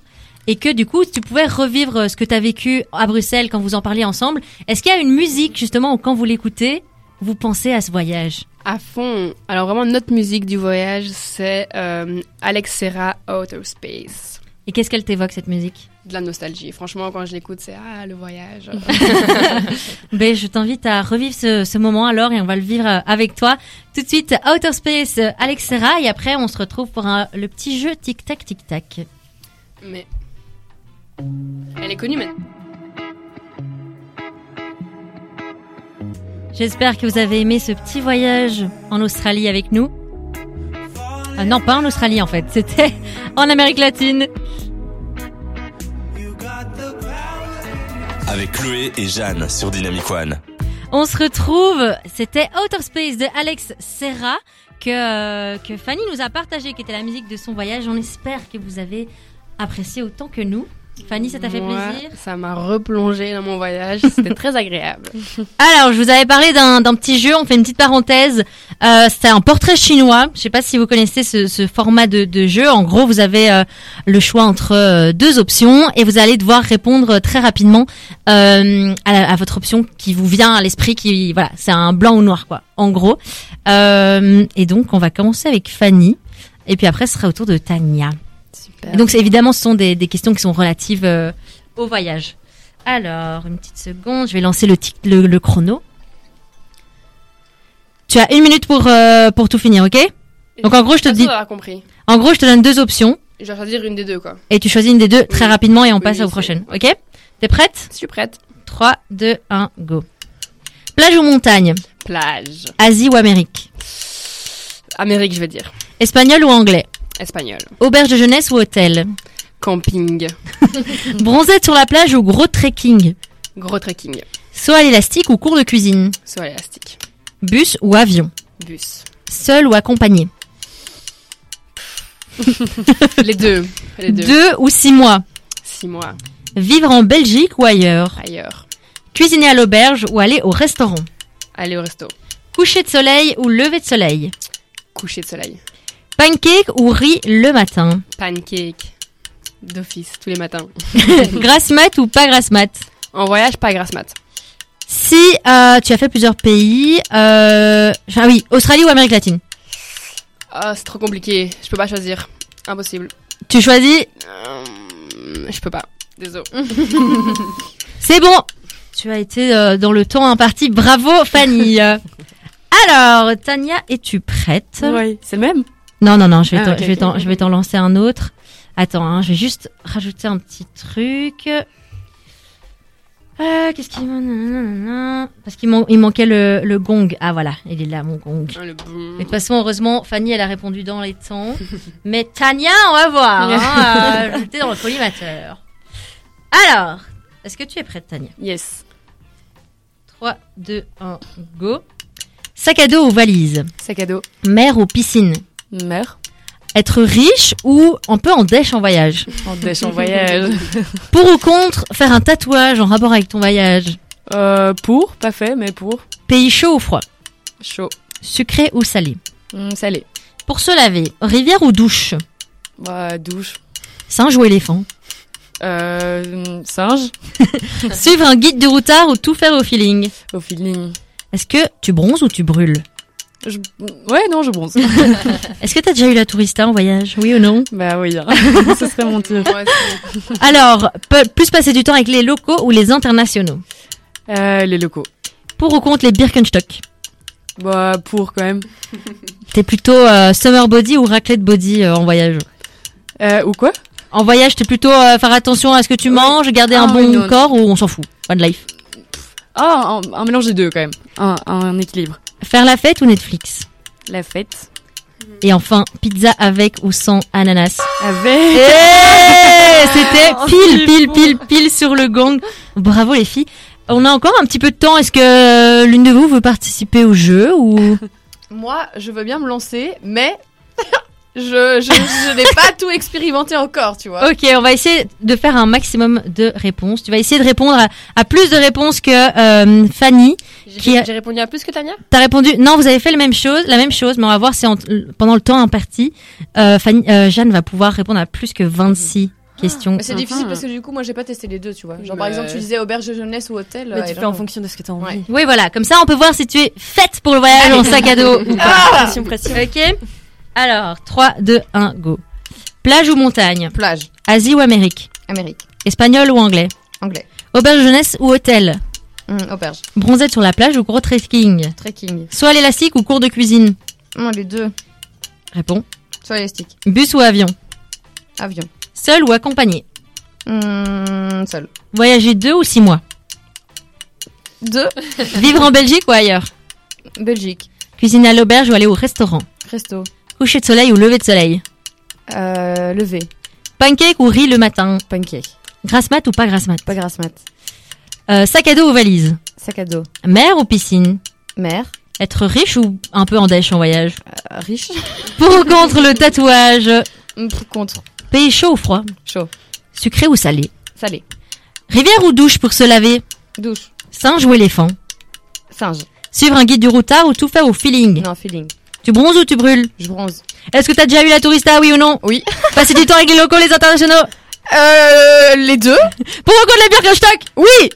et que du coup, tu pouvais revivre euh, ce que tu as vécu à Bruxelles quand vous en parliez ensemble. Est-ce qu'il y a une musique justement où quand vous l'écoutez, vous pensez à ce voyage? À fond. Alors vraiment, notre musique du voyage, c'est euh, Alex Serra, Outer Space. Et qu'est-ce qu'elle t'évoque cette musique? De la nostalgie. Franchement, quand je l'écoute, c'est ah le voyage. (laughs) Ben, je t'invite à revivre ce, ce moment alors et on va le vivre euh, avec toi. Tout de suite, Outer Space, euh, Alex Serra et après on se retrouve pour un- le petit jeu Tic Tac Tic Tac. Mais elle est connue, mais J'espère que vous avez aimé ce petit voyage en Australie avec nous. Ah non, pas en Australie en fait, c'était en Amérique latine. Avec Chloé et Jeanne sur Dynamic One. On se retrouve, c'était Outer Space de Alex Serra que, euh, que Fanny nous a partagé, qui était la musique de son voyage. On espère que vous avez apprécié autant que nous. Fanny, ça t'a fait plaisir Ça m'a replongé dans mon voyage. C'était très agréable. (laughs) Alors, je vous avais parlé d'un petit jeu, on fait une petite parenthèse. Euh, C'était un portrait chinois. Je sais pas si vous connaissez ce, ce format de, de jeu. En gros, vous avez euh, le choix entre euh, deux options et vous allez devoir répondre très rapidement euh, à, la- à votre option qui vous vient à l'esprit. Qui voilà, c'est un blanc ou noir quoi. En gros. Et donc, on va commencer avec Fanny. Et puis après, ce sera au tour de Tania. Super. Et donc, évidemment, ce sont des, des questions qui sont relatives euh, au voyage. Alors, une petite seconde, je vais lancer le, tic- le, le chrono. Tu as une minute pour, euh, pour tout finir, ok? Donc, en gros, je te dis, compris. en gros, je te donne deux options Je vais choisir une des deux, quoi. et tu choisis une des deux très Oui. rapidement et on Oui, passe oui, aux prochaines, ok? T'es prête? Je suis prête. 3, 2, 1, go. Plage ou montagne? Plage. Asie ou Amérique? Amérique, je vais dire. Espagnol ou anglais? Espagnol. Auberge de jeunesse ou hôtel Camping. (laughs) Bronzette sur la plage ou gros trekking Gros trekking. Saut à l'élastique ou cours de cuisine Saut à élastique. Bus ou avion Bus. Seul ou accompagné (laughs) Les deux. Les deux. Deux ou six mois Six mois. Vivre en Belgique ou ailleurs Ailleurs. Cuisiner à l'auberge ou aller au restaurant Aller au resto. Coucher de soleil ou lever de soleil Coucher de soleil. Pancake ou riz le matin? Pancake. D'office, tous les matins. (laughs) Grasse mat ou pas grasse mat? En voyage, pas grasse mat. Si euh, tu as fait plusieurs pays, euh, ah oui, Australie ou Amérique latine? Ah, c'est trop compliqué. Je peux pas choisir. Impossible. Tu choisis? Euh, je peux pas. Désolé. (laughs) C'est bon. Tu as été euh, dans le temps imparti. Bravo, Fanny. (laughs) Alors, Tania, es-tu prête? Oui, c'est le même. Non, non, non, je vais Ah, je vais ok. t'en- je vais t'en lancer un autre. Attends, hein, je vais juste rajouter un petit truc. Euh, Qu'est-ce qu'il Parce qu'il man- il manquait le, le gong. Ah voilà, il est là, mon gong. Ah, le boum. Mais de toute façon, heureusement, Fanny, elle a répondu dans les temps. (laughs) Mais Tania, on va voir. Hein, (laughs) euh, J'étais dans le collimateur. Alors, est-ce que tu es prête, Tania? Yes. 3, 2, 1, go. Sac à dos ou valise? Sac à dos. Mer ou piscine? Mère. Être riche ou un peu en dèche en voyage En dèche en voyage. (laughs) Pour ou contre faire un tatouage en rapport avec ton voyage? Euh, pour, pas fait, mais pour. Pays chaud ou froid? Chaud. Sucré ou salé? Hum, salé. Pour se laver, rivière ou douche? Bah, douche. Singe ou éléphant? Euh, singe. (laughs) Suivre un guide du routard ou tout faire au feeling? Au feeling. Est-ce que tu bronzes ou tu brûles? Je... Ouais, non, je bronze. (laughs) Est-ce que t'as déjà eu la tourista en voyage? Oui ou non? Bah oui, hein. (laughs) ce serait mon c'est- Alors, plus passer du temps avec les locaux ou les internationaux? Euh, les locaux. Pour ou contre les Birkenstock? Bah, pour quand même. (laughs) T'es plutôt euh, summer body ou raclette body euh, en voyage? Euh, ou quoi? En voyage, t'es plutôt euh, faire attention à ce que tu manges, garder un Ah bon oui, non, corps ou on s'en fout? One life. Ah, un, un mélange des deux quand même. Un, un équilibre. Faire la fête ou Netflix? La fête. Et enfin, pizza avec ou sans ananas? Avec. Eh, C'était (laughs) Oh, pile, pile, pile, pile sur le gong. Bravo les filles. On a encore un petit peu de temps. Est-ce que euh, l'une de vous veut participer au jeu ou? (laughs) Moi, je veux bien me lancer, mais (laughs) je, je, je n'ai pas tout expérimenté encore, tu vois. Ok, on va essayer de faire un maximum de réponses. Tu vas essayer de répondre à, à plus de réponses que euh, Fanny. A- J'ai répondu à plus que Tania? T'as répondu non, vous avez fait la même chose, la même chose, mais on va voir si en- pendant le temps imparti, euh, Fanny, euh, Jeanne va pouvoir répondre à plus que 26 questions. Mais c'est difficile parce que du coup, moi, j'ai pas testé les deux, tu vois. Genre, par exemple, tu disais auberge de jeunesse ou hôtel. Mais euh, tu fais en fonction de ce que t'as envie. Ouais. Oui, voilà, comme ça on peut voir si tu es faite pour le voyage en sac à dos ou pas. Pression, pression. Ok Alors, 3, 2, 1, go. Plage ou montagne? Plage, Asie ou Amérique? Amérique, Espagnol ou anglais? Anglais, Auberge jeunesse ou hôtel? Hum, auberge, Bronzette sur la plage ou gros trekking? Trekking. Soit l'élastique ou cours de cuisine? Non, les deux. Réponds. Sur élastique, Bus ou avion? Avion. Seul ou accompagné? Hum, seul. Voyager deux ou six mois? Deux. Vivre en Belgique ou ailleurs? Belgique, Cuisiner à l'auberge ou aller au restaurant? Resto, Coucher de soleil ou lever de soleil? Euh, levé, Pancake ou riz le matin? Pancake, Grasse mat ou pas grasse mat? Pas grasse mat, Euh, Sac à dos ou valise? Sac à dos, Mer ou piscine? Mer, Être riche ou un peu en dèche en voyage? Euh, riche, (laughs) Pour ou contre le tatouage? Hum, contre, Pays chaud ou froid? Chaud, Sucré ou salé? Salé, Rivière ou douche pour se laver? Douche, Singe ou éléphant? Singe, Suivre un guide du routard ou tout faire au feeling? Non, feeling, Tu bronzes ou tu brûles je bronze. Est-ce que t'as déjà eu la tourista, oui ou non Oui. (laughs) Passer du temps avec les locaux, les internationaux Euh, les deux Pour ou contre les Birkenstock Oui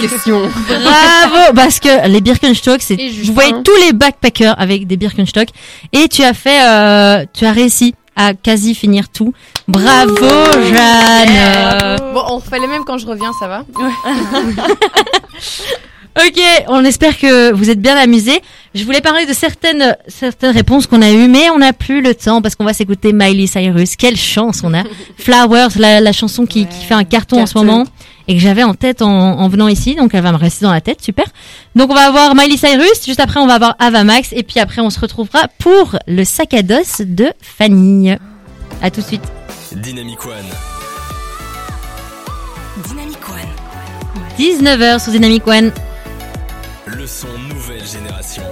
Question. Bravo (laughs) Parce que les Birkenstock, c'est voyez un. tous les backpackers avec des Birkenstock et tu as fait, euh, tu as réussi à quasi finir tout. Bravo Jeanne. Bon, on refait les mêmes quand je reviens, ça va (laughs) Ok, on espère que vous êtes bien amusés. Je voulais parler de certaines certaines réponses qu'on a eues, mais on n'a plus le temps parce qu'on va s'écouter Miley Cyrus. Quelle chance on a (laughs) Flowers, la, la chanson qui, qui fait un carton, en ce moment et que j'avais en tête en, en venant ici, donc elle va me rester dans la tête, super. Donc on va avoir Miley Cyrus, juste après on va avoir Ava Max et puis après on se retrouvera pour le sac à dos de Fanny. À tout de suite. Dynamic One. Dynamic One. 19h sur Dynamic One. Le son nouvelle génération.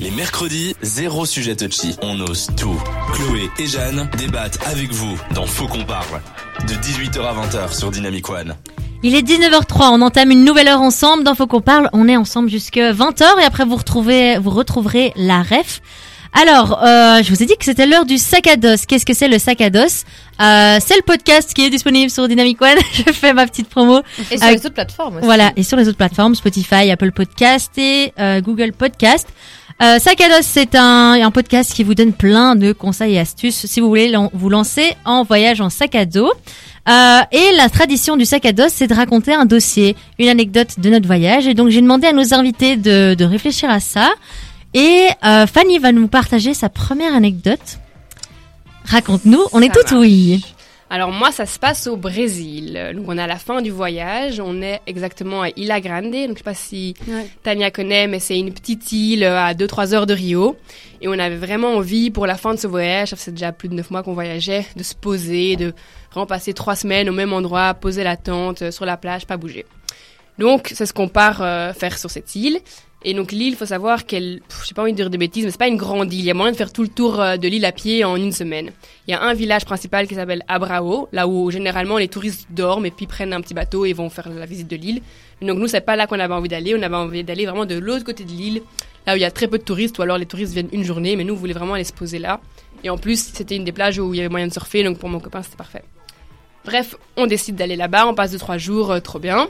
Les mercredis, zéro sujet touchy. On ose tout. Chloé et Jeanne débattent avec vous dans Faut qu'on parle. De 18h à 20h sur Dynamic One. Il est 19h03, on entame une nouvelle heure ensemble. Dans Faut qu'on parle, on est ensemble jusqu'à 20h et après vous retrouvez, vous retrouverez la ref. Alors, euh, je vous ai dit que c'était l'heure du sac à dos. Qu'est-ce que c'est le sac à dos? Euh, C'est le podcast qui est disponible sur Dynamic One. (laughs) je fais ma petite promo. Et sur Avec- les autres plateformes aussi. Voilà, et sur les autres plateformes, Spotify, Apple Podcast et euh, Google Podcast. Euh, Sac à dos, c'est un, un podcast qui vous donne plein de conseils et astuces si vous voulez vous lancer en voyage en sac à dos. Euh, et la tradition du sac à dos, c'est de raconter un dossier, une anecdote de notre voyage. Et donc j'ai demandé à nos invités de, de réfléchir à ça. Et euh, Fanny va nous partager sa première anecdote. Raconte-nous, on est tout oui. Alors moi, ça se passe au Brésil. Donc on est à la fin du voyage. On est exactement à Ilha Grande. Donc je sais pas si Ouais. Tania connaît, mais c'est une petite île à 2-3 heures de Rio. Et on avait vraiment envie, pour la fin de ce voyage, ça faisait déjà plus de 9 mois qu'on voyageait, de se poser, de vraiment passer 3 semaines au même endroit, poser la tente euh, sur la plage, pas bouger. Donc c'est ce qu'on part euh, faire sur cette île. Et donc l'île, faut savoir qu'elle, pff, j'ai pas envie de dire de bêtises, mais c'est pas une grande île. Il y a moyen de faire tout le tour euh, de l'île à pied en une semaine. Il y a un village principal qui s'appelle Abrao, là où généralement les touristes dorment et puis prennent un petit bateau et vont faire la visite de l'île. Donc nous, c'est pas là qu'on avait envie d'aller. On avait envie d'aller vraiment de l'autre côté de l'île, là où il y a très peu de touristes, ou alors les touristes viennent une journée, mais nous, on voulait vraiment aller se poser là. Et en plus, c'était une des plages où il y avait moyen de surfer, donc pour mon copain, c'était parfait. Bref, on décide d'aller là-bas, on passe deux trois jours, euh, trop bien.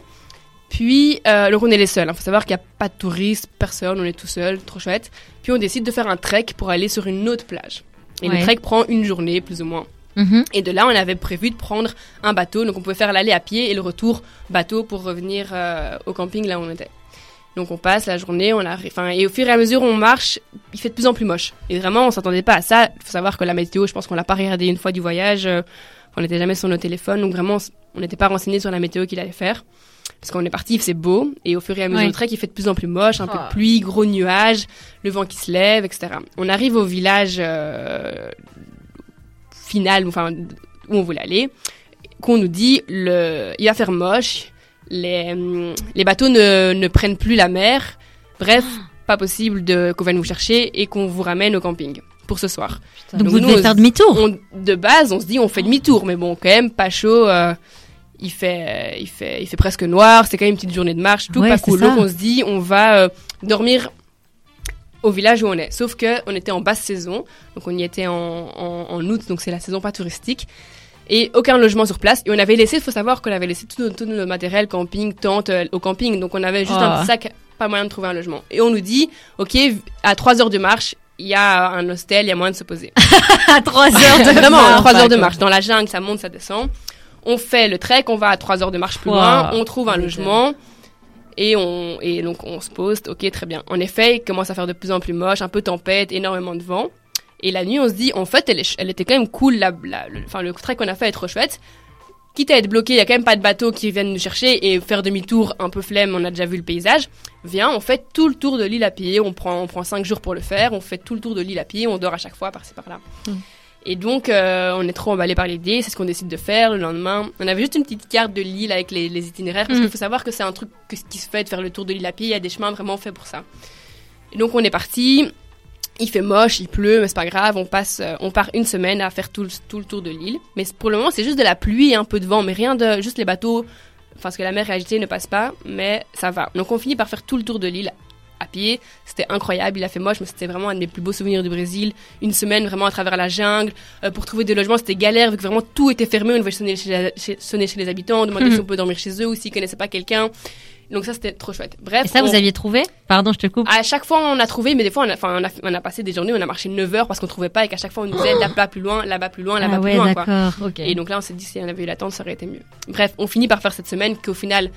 Puis, euh, donc on est les seuls. Il faut savoir qu'il n'y a pas de touristes, personne, on est tout seul, trop chouette. Puis on décide de faire un trek pour aller sur une autre plage. Et Ouais. le trek prend une journée, plus ou moins. Mhm. Et de là, on avait prévu de prendre un bateau. Donc on pouvait faire l'aller à pied et le retour bateau pour revenir euh, au camping là où on était. Donc on passe la journée, on arrive, enfin, et au fur et à mesure on marche, il fait de plus en plus moche. Et vraiment, on s'attendait pas à ça. Il faut savoir que la météo, je pense qu'on l'a pas regardé une fois du voyage. euh, on n'était jamais sur nos téléphones, donc vraiment, on n'était pas renseigné sur la météo qu'il allait faire. Parce qu'on est parti, faisait beau, et au fur et à mesure du trek, il fait de plus en plus moche, un peu Ah. de pluie, gros nuages, le vent qui se lève, etc. On arrive au village euh, final, enfin, où on voulait aller, qu'on nous dit, le, il va faire moche, les, hum, les bateaux ne, ne prennent plus la mer, bref, pas possible de, qu'on vienne vous chercher et qu'on vous ramène au camping pour ce soir. Donc, Donc vous nous, devez on faire demi-tour. On- de base, on se dit on fait demi-tour, mais bon, quand même pas chaud. euh, il fait, il fait, il fait presque noir. C'est quand même une petite journée de marche, tout Ouais, pas cool. ça. Donc on se dit on va euh, dormir au village où on est. Sauf que on était en basse saison, donc on y était en, en, en août, donc c'est la saison pas touristique. Et aucun logement sur place. Et on avait laissé, il faut savoir qu'on avait laissé tout, notre- tout notre matériel, camping, tente, euh, au camping. Donc on avait juste un Oh. petit sac, pas moyen de trouver un logement. Et on nous dit, ok, à 3 heures de marche, il y a un hostel, il y a moyen de se poser. (laughs) à 3 heures de (laughs) Vraiment, marche. 3 heures de marche. Dans la jungle, ça monte, ça descend. On fait le trek, on va à 3 heures de marche plus Wow. loin, on trouve un logement. Et, on, et donc on se pose, ok, très bien. En effet, il commence à faire de plus en plus moche, un peu tempête, énormément de vent. Et la nuit, on se dit, en fait, elle, elle était quand même cool, la, la- le, enfin, le trek qu'on a fait est trop chouette. Quitte à être bloqué, il y a quand même pas de bateau qui viennent nous chercher et faire demi-tour un peu flemme, on a déjà vu le paysage. Viens, on fait tout le tour de l'île à pied, on prend, on prend 5 jours pour le faire, on fait tout le tour de l'île à pied, on dort à chaque fois par-ci par-là. Et donc, euh, on est trop emballé par l'idée, c'est ce qu'on décide de faire le lendemain. On avait juste une petite carte de l'île avec les, les itinéraires, parce Mm. qu'il faut savoir que c'est un truc que- qui se fait de faire le tour de l'île à pied, il y a des chemins vraiment faits pour ça. Et donc, on est parti, il fait moche, il pleut, mais c'est pas grave, on passe, euh, on part une semaine à faire tout le, tout le tour de l'île. Mais pour le moment, c'est juste de la pluie et un peu de vent, mais rien de, juste les bateaux, enfin, parce que la mer est agitée ne passe pas, mais ça va. Donc, on finit par faire tout le tour de l'île à pied. C'était incroyable, il a fait moche, mais c'était vraiment un de mes plus beaux souvenirs du Brésil. Une semaine vraiment à travers la jungle. Euh, pour trouver des logements, c'était galère, vu que vraiment tout était fermé. On devait sonner chez, la- chez- sonner chez les habitants, demander Mhm. si on peut dormir chez eux ou s'ils connaissaient pas quelqu'un. Donc ça, c'était trop chouette. Bref. Et ça, vous aviez trouvé? Pardon, je te coupe. à chaque fois, on a trouvé, mais des fois, on a, on a, on a passé des journées, on a marché 9 heures parce qu'on trouvait pas et qu'à chaque fois, on nous disait là-bas plus loin, là-bas plus loin, là-bas ah plus loin, quoi. d'accord, ok. Et donc là, on s'est dit, si on avait eu l'attente, ça aurait été mieux. Bref, on finit par faire cette semaine qu'au final,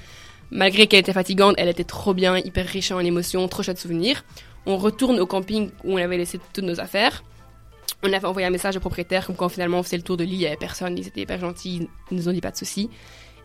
malgré qu'elle était fatigante, elle était trop bien, hyper riche en émotions, trop chouette souvenirs. On retourne au camping où on avait laissé toutes nos affaires. On avait envoyé un message au propriétaire, comme quand finalement on faisait le tour de l'île, il y avait personne, ils étaient hyper gentils, ils nous ont dit pas de soucis.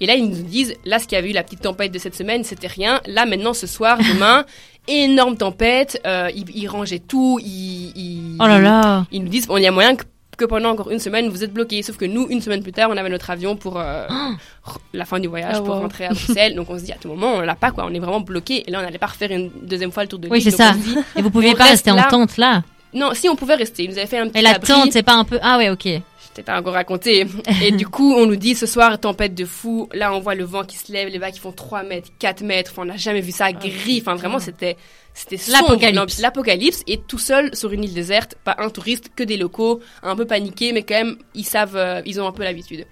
Et là, ils nous disent, là, ce qui avait eu la petite tempête de cette semaine, c'était rien. Là, maintenant, ce soir, (laughs) demain, énorme tempête, euh, ils, ils rangeaient tout, ils, ils- Oh là là. ils nous disent on y a moyen que, que pendant encore une semaine vous êtes bloqués. Sauf que nous, une semaine plus tard, on avait notre avion pour euh, r- la fin du voyage, Ah, pour wow. rentrer à Bruxelles. Donc on se dit à tout moment, on l'a pas quoi, on est vraiment bloqué. Et là, on n'allait pas refaire une deuxième fois le tour de l'île. Oui, c'est ça. dit, Et vous pouviez pas reste rester en tente là. non, si on pouvait rester, ils nous avaient fait un petit Et la abri. tente, c'est pas un peu. Ah ouais, ok. Je t'ai pas encore raconté. Et du coup, on nous dit ce soir, tempête de fou. Là, on voit le vent qui se lève, les vagues qui font 3 mètres, 4 mètres. Enfin, on n'a jamais vu ça gris. Enfin, vraiment, c'était, c'était. L'apocalypse. L'apocalypse. Et tout seul sur une île déserte, pas un touriste, que des locaux, un peu paniqués, mais quand même, ils savent, euh, ils ont un peu l'habitude.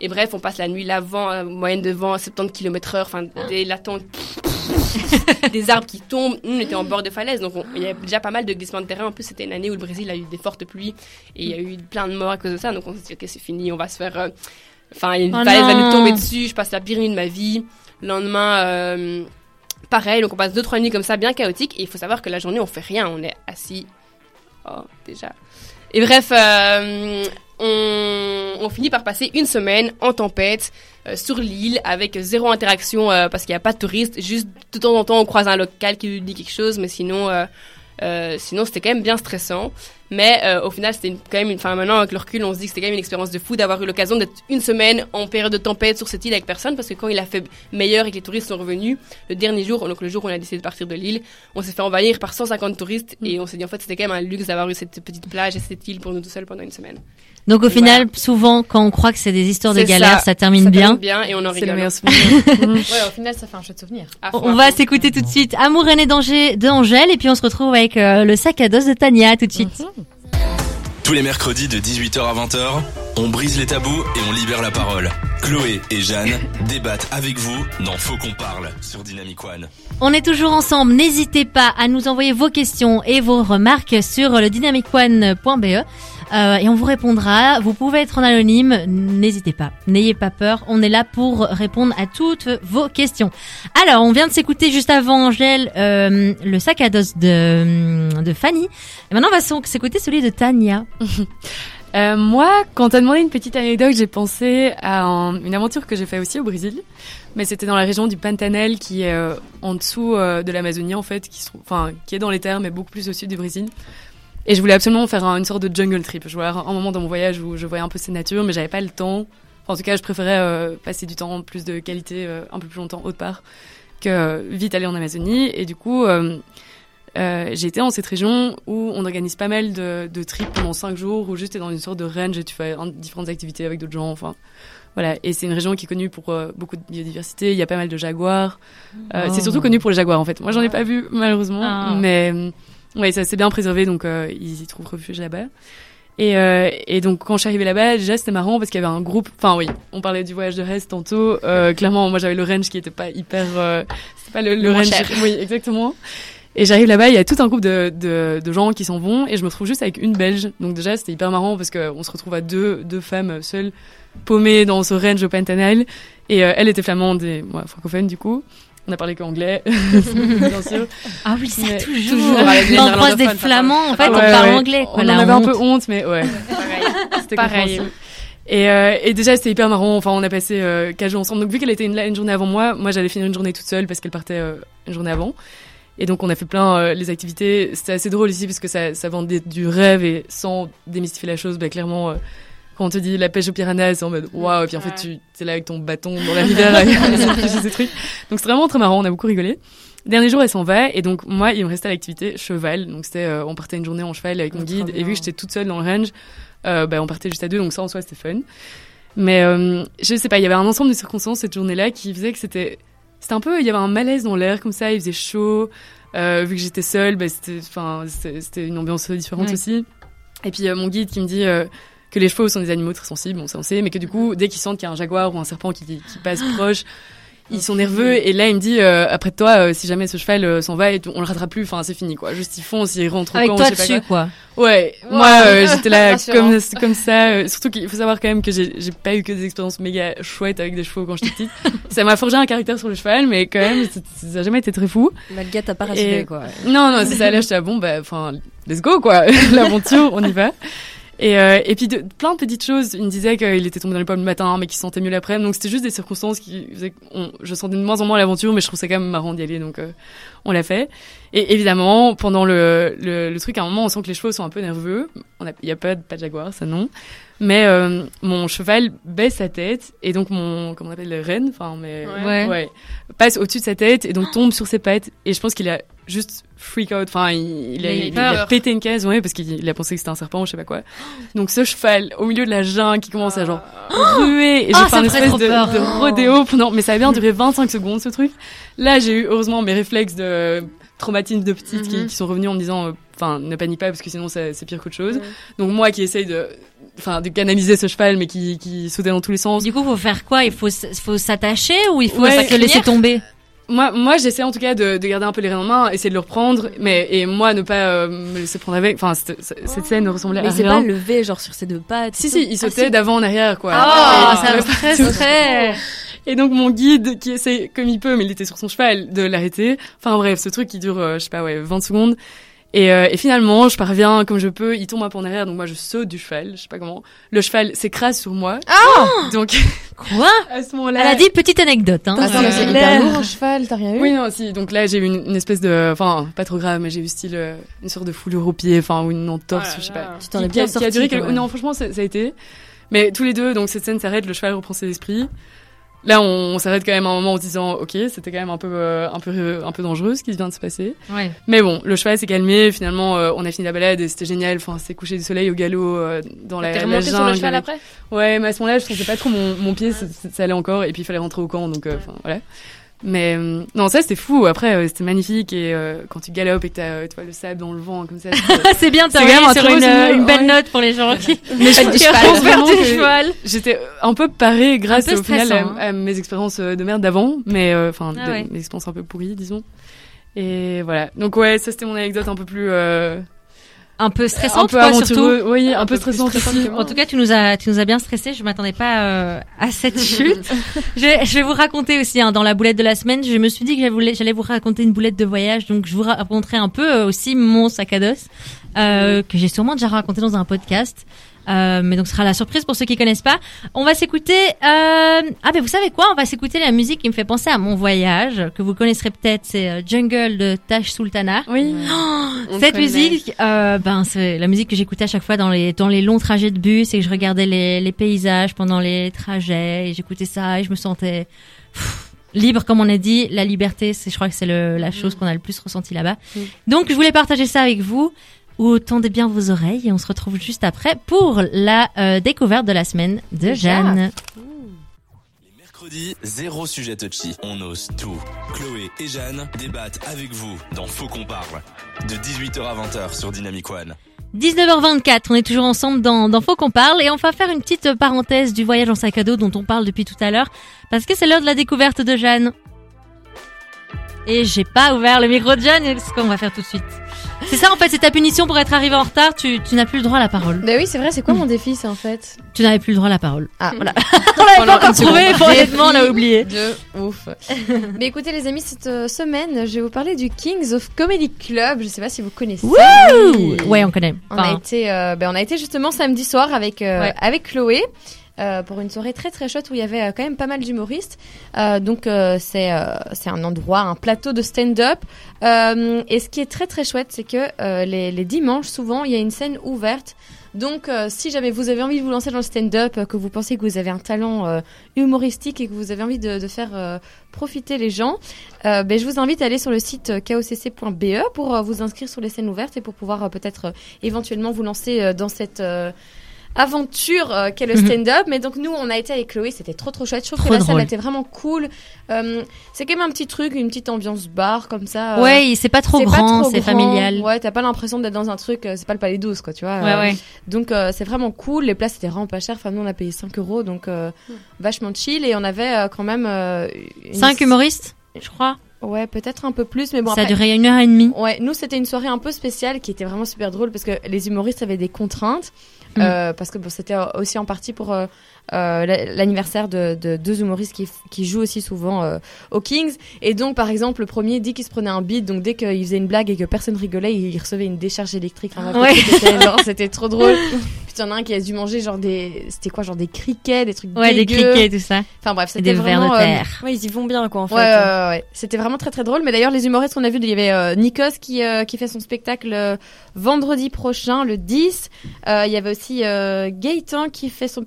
Et bref, on passe la nuit là, vent, euh, moyenne de vent 70 km heure, enfin, des latentes, des arbres qui tombent. Nous, on était en bord de falaise, donc on- il y a déjà pas mal de glissements de terrain. En plus, c'était une année où le Brésil a eu des fortes pluies et il y a eu plein de morts à cause de ça. Donc on s'est dit, ok, c'est fini, on va se faire. euh, Enfin, il y a une Oh falaise va nous tomber dessus, je passe la pire nuit de ma vie. Le lendemain, euh, pareil, donc on passe deux, trois nuits comme ça, bien chaotiques. Et il faut savoir que la journée, on fait rien, on est assis. Oh, déjà. Et bref, euh, on, finit par passer une semaine en tempête euh, sur l'île avec zéro interaction euh, parce qu'il n'y a pas de touristes. Juste de temps en temps, on croise un local qui lui dit quelque chose, mais sinon, euh, sinon c'était quand même bien stressant. Mais euh, au final, c'était quand même, une- enfin maintenant avec le recul, on se dit que c'était quand même une expérience de fou d'avoir eu l'occasion d'être une semaine en période de tempête sur cette île avec personne, parce que quand il a fait meilleur et que les touristes sont revenus, le dernier jour, donc le jour où on a décidé de partir de l'île, on s'est fait envahir par 150 touristes et on s'est dit en fait c'était quand même un luxe d'avoir eu cette petite plage et cette île pour nous tout seuls pendant une semaine. Donc au Voilà. final, souvent, quand on croit que c'est des histoires de galère, ça, ça. termine Ça bien. termine bien et on en C'est le rigole. meilleur (laughs) souvenir. Ouais, au (laughs) final, ça fait un chouette souvenir. Fond, On va s'écouter tout de suite Amour René danger de Angèle et puis on se retrouve avec euh, le sac à dos de Tania tout de suite. Tous les mercredis de 18h à 20h, on brise les tabous et on libère la parole. Chloé et Jeanne (laughs) débattent avec vous dans Faut qu'on parle sur Dynamic One. On est toujours ensemble. N'hésitez pas à nous envoyer vos questions et vos remarques sur le dynamicone.be euh, et on vous répondra. Vous pouvez être en anonyme. N'hésitez pas. N'ayez pas peur. On est là pour répondre à toutes vos questions. Alors, on vient de s'écouter juste avant Angèle euh, le sac à dos de, de Fanny. Et maintenant, on va s'écouter celui de Tania. (laughs) Euh, moi, quand t'as demandé une petite anecdote, j'ai pensé à un- une aventure que j'ai fait aussi au Brésil. Mais c'était dans la région du Pantanal, qui est euh, en dessous euh, de l'Amazonie, en fait, qui, se qui est dans les terres, mais beaucoup plus au sud du Brésil. Et je voulais absolument faire un- une sorte de jungle trip. Je voulais avoir un moment dans mon voyage où je voyais un peu cette nature, mais j'avais pas le temps. Enfin, en tout cas, je préférais euh, passer du temps plus de qualité, euh, un peu plus longtemps autre part, que euh, vite aller en Amazonie. Et du coup, j'ai été dans cette région où on organise pas mal de, de trips pendant cinq jours, où juste t'es dans une sorte de range et tu fais différentes activités avec d'autres gens. Enfin, voilà. Et c'est une région qui est connue pour euh, beaucoup de biodiversité. Il y a pas mal de jaguars. Euh, Oh. C'est surtout connu pour les jaguars en fait. Moi, j'en ai pas vu malheureusement, Ah. mais euh, ouais, ça c'est bien préservé, donc euh, ils y trouvent refuge là-bas. Et, euh, et donc quand je suis arrivée là-bas, déjà c'était marrant parce qu'il y avait un groupe. Enfin oui, on parlait du voyage de reste tantôt. Euh, clairement, moi j'avais le range qui était pas hyper. Euh, c'était pas le, range. cher. Oui, exactement. Et j'arrive là-bas, il y a tout un groupe de, de, de gens qui s'en vont et je me trouve juste avec une Belge. Donc déjà c'était hyper marrant parce que on se retrouve à deux deux femmes seules paumées dans ce range au Pantanal. Et euh, elle était flamande et moi francophone du coup. On a parlé qu'anglais, (laughs) bien sûr. Ah oui, ça Mais toujours. toujours on croise des flamands, en fait, parle- on parle ouais. anglais. Quoi, On en avait un peu honte, mais ouais. Pareil. C'était Pareil. Et, euh, et déjà, c'était hyper marrant. Enfin, on a passé euh, quatre jours ensemble. Donc, vu qu'elle était une, là une journée avant moi, moi, j'allais finir une journée toute seule parce qu'elle partait euh, une journée avant. Et donc, on a fait plein euh, les activités. C'était assez drôle ici parce que ça, ça vendait du rêve et sans démystifier la chose, bah, clairement, euh, quand on te dit la pêche au piranha, c'est en mode waouh. Et puis en fait, tu es là avec ton bâton dans la rivière, à ces trucs. Donc, c'est vraiment très marrant. On a beaucoup rigolé. Dernier jour, elle s'en va et donc moi, il me restait l'activité cheval. Donc c'était, euh, on partait une journée en cheval avec mon trop guide et vu que j'étais toute seule dans le range, euh, bah, on partait juste à deux. Donc ça en soi c'était fun. Mais euh, je sais pas, il y avait un ensemble de circonstances cette journée-là qui faisait que c'était, c'était un peu, il y avait un malaise dans l'air comme ça. Il faisait chaud. Euh, vu que j'étais seule, bah, c'était, enfin, c'était c'était une ambiance différente Ouais. aussi. Et puis mon guide qui me dit euh, que les chevaux sont des animaux très sensibles, ça on sait, mais que du coup dès qu'ils sentent qu'il y a un jaguar ou un serpent qui, qui passe proche, ils sont nerveux et là il me dit euh, après toi euh, si jamais ce cheval euh, s'en va et on le rattrape plus, enfin c'est fini quoi, juste ils foncent, ils rentrent au Avec camp, toi je sais pas dessus, quoi. quoi. Ouais, moi j'étais là (laughs) comme comme ça, surtout qu'il faut savoir quand même que j'ai pas eu que des expériences méga chouettes avec des chevaux quand j'étais petite. (laughs) ça m'a forgé un caractère sur le cheval, mais quand même ça a jamais été très fou. Bah, le gars t'a pas Et- rassuré, quoi. Non, non, c'est ça. Là, j'étais là, bon, bah, enfin, let's go, quoi. (laughs) L'aventure, on y va. Et, euh, et puis, de, plein de petites choses. Il me disait qu'il était tombé dans les pommes le matin, mais qu'il se sentait mieux l'après. Donc, c'était juste des circonstances qui faisaient je sentais de moins en moins l'aventure, mais je trouve ça quand même marrant d'y aller. Donc, euh, on l'a fait. Et évidemment, pendant le, le, le truc, à un moment, on sent que les chevaux sont un peu nerveux. Il y a pas, de- pas de jaguar, ça non. Mais euh, mon cheval baisse sa tête et donc mon comment on appelle le renne, enfin mais Ouais. ouais, passe au-dessus de sa tête et donc tombe sur ses pattes et je pense qu'il a juste freak out, enfin il, il a, Il il a pété une case, ouais, parce qu'il il a pensé que c'était un serpent ou je sais pas quoi. Donc ce cheval au milieu de la jungle qui commence à genre ruer et j'ai Oh, fait ça un me ferait espèce de, peur. de rodéo pendant, mais ça a bien duré 25 secondes ce truc. Là j'ai eu heureusement mes réflexes de traumatisme de petite qui, Mhm. qui sont revenus en me disant, euh, enfin ne panique pas parce que sinon c'est pire qu'autre chose. Donc moi qui essaye de enfin, de canaliser ce cheval, mais qui, qui sautait dans tous les sens. Du coup, faut faire quoi? Il faut, faut s'attacher ou il faut Ouais, que laisser tomber? Moi, moi, j'essaie en tout cas de, de garder un peu les rênes en main, essayer de le reprendre, mais et moi ne pas euh, me laisser prendre avec. Enfin, cette, cette scène ne ressemblait Mais à c'est rien. pas levé genre sur ses deux pattes. Si si, il sautait d'avant en arrière quoi. Oh, Et- ça me stresserait Et donc mon guide qui essaie comme il peut, mais il était sur son cheval, de l'arrêter. Enfin bref, ce truc qui dure, euh, je sais pas, ouais, 20 secondes. Et, euh, et finalement, je parviens comme je peux. Il tombe un peu en arrière, donc moi je saute du cheval. Je sais pas comment. Le cheval s'écrase sur moi. Ah Donc (laughs) Quoi à ce moment-là, Elle a dit petite anecdote. Hein. Attends, mais c'est hyper lourd un cheval, t'as rien eu Oui, non, si. Donc là, j'ai eu une, une espèce de, enfin, pas trop grave, mais j'ai eu style euh, une sorte de foulure au pied, enfin, ou une entorse, Oh là je sais pas. Tu t'en es bien a, qui a sorti. duré même. Non, franchement, ça, ça a été. Mais tous les deux, donc cette scène s'arrête, le cheval reprend ses esprits. Là, on, on s'arrête quand même un moment en se disant, ok, c'était quand même un peu, euh, un peu, euh, un peu dangereux ce qui vient de se passer. Ouais. Mais bon, le cheval s'est calmé. Finalement, euh, on a fini la balade et c'était génial. Enfin, c'est couché du soleil au galop euh, dans la, la remonté sur le jungle cheval après? Ouais, mais à ce moment-là, je sentais pas trop mon, mon pied, ça, ça- ça allait encore, et puis il fallait rentrer au camp, donc euh, enfin voilà. Mais euh, non, ça c'était fou. Après, euh, c'était magnifique, et euh, quand tu galopes et que t'as euh, tu vois, le sable dans le vent comme ça. (laughs) c'est- bien t'envoyer un sur une, une belle ouais. note pour les gens qui mais je, (laughs) je vraiment cheval. j'étais un peu parée grâce peu au final à, à mes expériences de merde d'avant, mais enfin Ah ouais. mes expériences un peu pourries, disons. Et voilà. Donc ouais, ça c'était mon anecdote un peu plus Un peu un stressante, peu quoi, surtout. Oui, un, peu stressante. En tout cas, tu nous as, tu nous as bien stressé. Je m'attendais pas euh, à cette (laughs) chute. je, vais, je vais vous raconter aussi hein, dans la boulette de la semaine. Je me suis dit que j'allais j'allais vous raconter une boulette de voyage, donc je vous raconterai un peu euh, aussi mon sac à dos euh, que j'ai sûrement déjà raconté dans un podcast. Euh, mais donc ce sera la surprise pour ceux qui connaissent pas. On va s'écouter. Euh... Ah ben vous savez quoi? On va s'écouter la musique qui me fait penser à mon voyage que vous connaisserez peut-être. C'est euh, Jungle de Taj Sultana. Oui. On Cette connaît. musique, euh, ben c'est la musique que j'écoutais à chaque fois dans les dans les longs trajets de bus et que je regardais les, les paysages pendant les trajets et j'écoutais ça et je me sentais pff, libre comme on a dit. La liberté, c'est je crois que c'est le, la chose qu'on a le plus ressenti là-bas. Mm. Donc je voulais partager ça avec vous. Ou tendez bien vos oreilles et on se retrouve juste après pour la euh, découverte de la semaine de Déjà Jeanne. Mercredi, zéro sujet touchy. On ose tout. Chloé et Jeanne débattent avec vous dans Faux qu'on parle. De 18h à 20h sur Dynamic One. 19h24, on est toujours ensemble dans, dans Faut qu'on parle et on va faire une petite parenthèse du voyage en sac à dos dont on parle depuis tout à l'heure parce que c'est l'heure de la découverte de Jeanne. Et j'ai pas ouvert le micro de Jeanne, c'est ce qu'on va faire tout de suite. C'est ça en fait, c'est ta punition pour être arrivé en retard, tu, tu n'as plus le droit à la parole. Bah oui, c'est vrai, c'est quoi mon défi, ça, en fait? Tu n'avais plus le droit à la parole. Ah, voilà. (laughs) On l'avait pas encore trouvé, honnêtement on l'a oublié. De ouf. (laughs) Mais écoutez, les amis, cette euh, semaine, je vais vous parler du Kings of Comedy Club. Je sais pas si vous connaissez. Ouh Ouais, on connaît. On a été, euh, ben, on a été justement samedi soir avec euh, Ouais. avec Chloé. Euh, pour une soirée très très chouette où il y avait euh, quand même pas mal d'humoristes. Euh, donc c'est c'est un endroit, un plateau de stand-up. Et ce qui est très très chouette, c'est que les, dimanches, souvent, il y a une scène ouverte. Donc si jamais vous avez envie de vous lancer dans le stand-up, que vous pensez que vous avez un talent humoristique et que vous avez envie de, faire profiter les gens, ben, je vous invite à aller sur le site kocc.be pour vous inscrire sur les scènes ouvertes et pour pouvoir peut-être éventuellement vous lancer dans cette aventure euh, qu'est le Mhm. stand-up. Mais donc nous, on a été avec Chloé, c'était trop trop chouette. Je trouve Trop que la drôle. était vraiment cool. Euh, c'est quand même un petit truc, une petite ambiance bar comme ça. euh, ouais, c'est pas trop grand, c'est familial. Ouais, t'as pas l'impression d'être dans un truc, euh, c'est pas le palais 12 quoi, tu vois. Ouais, euh, ouais. donc euh, c'est vraiment cool. Les places étaient vraiment pas chères. Enfin, nous on a payé 5 euros, donc euh, Hmm. vachement chill. Et on avait euh, quand même euh, une- Cinq humoristes, je crois. Ouais, peut-être un peu plus, mais bon. ça a après- duré une heure et demie. Ouais, nous c'était une soirée un peu spéciale qui était vraiment super drôle parce que les humoristes avaient des contraintes. Mm. euh, parce que bon, c'était aussi en partie pour euh, euh, la- l'anniversaire de, de deux humoristes qui, qui jouent aussi souvent euh, aux Kings. Et donc, par exemple, le premier, dès qu'il se prenait un beat, donc dès qu'il faisait une blague et que personne rigolait, il recevait une décharge électrique. Enfin, Ouais. (laughs) c'était trop drôle. Puis il y en a un qui a dû manger genre des, c'était quoi, genre des criquets, des trucs Ouais, des dégueux. criquets et tout ça. Enfin bref, c'était des vers vraiment. de euh, terre. Ouais, ils y vont bien, quoi, en fait. Ouais, ouais, ouais, ouais. c'était vraiment très très drôle. Mais d'ailleurs, les humoristes qu'on a vus, il y avait euh, Nikos qui, euh, qui fait son spectacle euh, vendredi prochain, le 10. Euh, il y avait aussi euh, Gaëtan qui fait son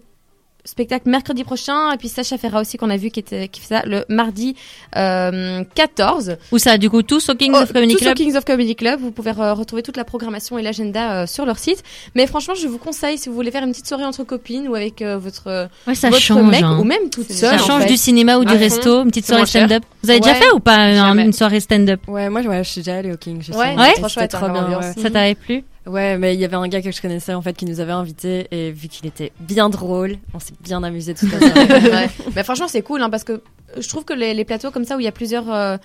spectacle mercredi prochain. Et puis Sacha Ferra aussi qu'on a vu qui, était, qui fait ça le mardi euh, 14. Où ça, du coup, tous au Kings Oh, of Comedy tous au Club Kings of Comedy Club. Vous pouvez euh, retrouver toute la programmation et l'agenda euh, sur leur site. Mais franchement, je vous conseille si vous voulez faire une petite soirée entre copines ou avec euh, votre, Ouais, ça votre change. mec hein. ou même toute seule. Ça en change fait. du cinéma ou du À fond. resto, une petite soirée stand-up. Vous avez déjà fait ou pas une soirée stand-up? Ouais, moi, ouais, je suis déjà allée au King. je Ouais, sais. Ouais trop chouette, trop hein, bien. ouais. Ça t'avait plu? Ouais, mais il y avait un gars que je connaissais en fait qui nous avait invités et vu qu'il était bien drôle, on s'est bien amusé tout l'heure. (laughs) Ouais. Mais franchement, c'est cool hein, parce que je trouve que les, les plateaux comme ça où il y a plusieurs euh,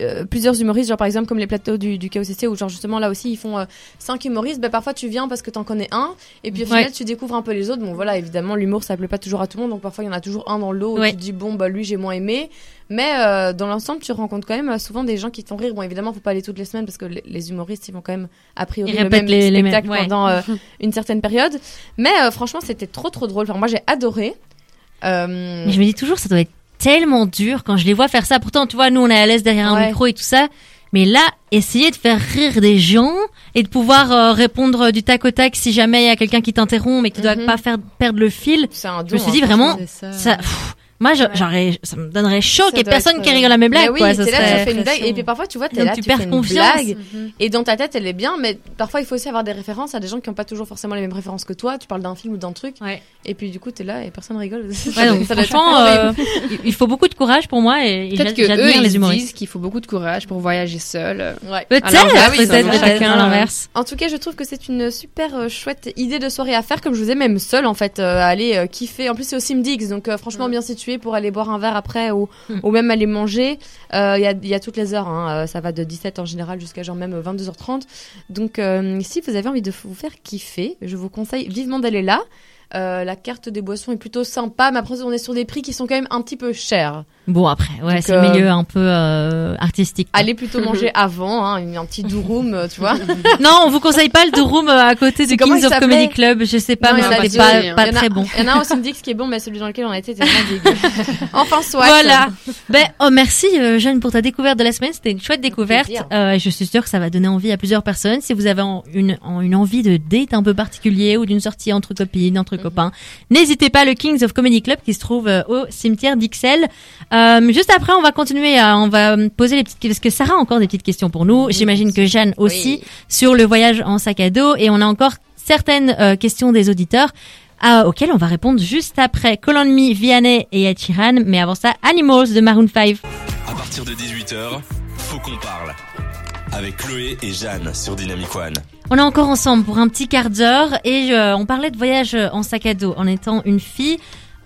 euh, plusieurs humoristes, genre par exemple comme les plateaux du, du KOCC où genre justement là aussi ils font euh, cinq humoristes, ben parfois tu viens parce que t'en connais un et puis au final Ouais. tu découvres un peu les autres. Bon voilà, évidemment l'humour ça plaît pas toujours à tout le monde donc parfois il y en a toujours un dans l'eau où Ouais. tu te dis bon bah lui j'ai moins aimé. Mais euh, dans l'ensemble tu rencontres quand même euh, souvent des gens qui te font rire. Bon évidemment faut pas aller toutes les semaines parce que les, les humoristes ils vont quand même a priori le même les- spectacle ouais. pendant (laughs) une certaine période. Mais franchement c'était trop trop drôle. Enfin moi j'ai adoré. Mais je me dis toujours, ça doit être tellement dur quand je les vois faire ça. Pourtant, tu vois, nous, on est à l'aise derrière un micro et tout ça. Mais là, essayer de faire rire des gens et de pouvoir euh, répondre du tac au tac si jamais il y a quelqu'un qui t'interrompt mais que tu dois Mhm. pas faire perdre le fil. c'est un Je me suis dit hein, vraiment, ça, pff, moi, j'aurais, ça me donnerait chaud qu'il y ait personne être, qui rigole à mes blagues, Bah oui, quoi. Ça t'es là, serait- tu fais une blague, pression. et puis parfois tu vois, t'es là, tu tu, perds fais une confiance. blague, et dans ta tête elle est bien, mais parfois il faut aussi avoir des références à des gens qui n'ont pas toujours forcément les mêmes références que toi. Tu parles d'un film ou d'un truc, Ouais. et puis du coup t'es là et personne rigole. (laughs) Ouais, donc, Ça franchement, (laughs) euh, il- faut beaucoup de courage pour moi et, et Peut-être que eux, ils les disent qu'il faut beaucoup de courage pour voyager seul. Ouais. Peut-être, oui, peut-être, chacun, à l'inverse. En tout cas, je trouve que c'est une super euh, chouette idée de soirée à faire, comme je vous ai même seule en fait, euh, à aller kiffer. En plus, c'est au Simdix, donc franchement bien situé pour aller boire un verre après ou, Mm. ou même aller manger. Euh, Il y, a, il y a toutes les heures, hein, euh, ça va de 17 en général jusqu'à genre même 22h30. Donc, euh, si vous avez envie de vous faire kiffer, je vous conseille vivement d'aller là. Euh, la carte des boissons est plutôt sympa, mais après on est sur des prix qui sont quand même un petit peu chers. Bon, après, ouais, c'est le euh, milieu un peu euh, artistique. quoi. Allez plutôt manger (laughs) avant, hein, un petit durum, tu vois. (laughs) Non, on vous conseille pas le Durum à côté du Kings of Comedy Club. Je sais pas, Non, mais a c'était pas, pas Il y en a- très bon. Il y en a un au (laughs) Simdix qui est bon, mais celui dans lequel on était était vraiment dégueu. enfin, soit. Voilà. Ben, oh, merci, Jeanne, pour ta découverte de la semaine. C'était une chouette découverte. je suis sûre que ça va donner envie à plusieurs personnes. Si vous avez en- une, en- une envie de date un peu particulier ou d'une sortie entre copines, entre. Copains, n'hésitez pas. Le Kings of Comedy Club qui se trouve euh, au cimetière d'Ixelles. Euh, juste après, on va continuer. À, on va poser les petites parce que Sarah a encore des petites questions pour nous. J'imagine que Jeanne aussi sur le voyage en sac à dos et on a encore certaines euh, questions des auditeurs euh, auxquelles on va répondre juste après. Call on Me, Vianney et Ed Sheeran, mais avant ça, Animals de Maroon 5. À partir de 18h, faut qu'on parle. Avec Chloé et Jeanne sur Dynamic One. On est encore ensemble pour un petit quart d'heure et euh, on parlait de voyage en sac à dos en étant une fille.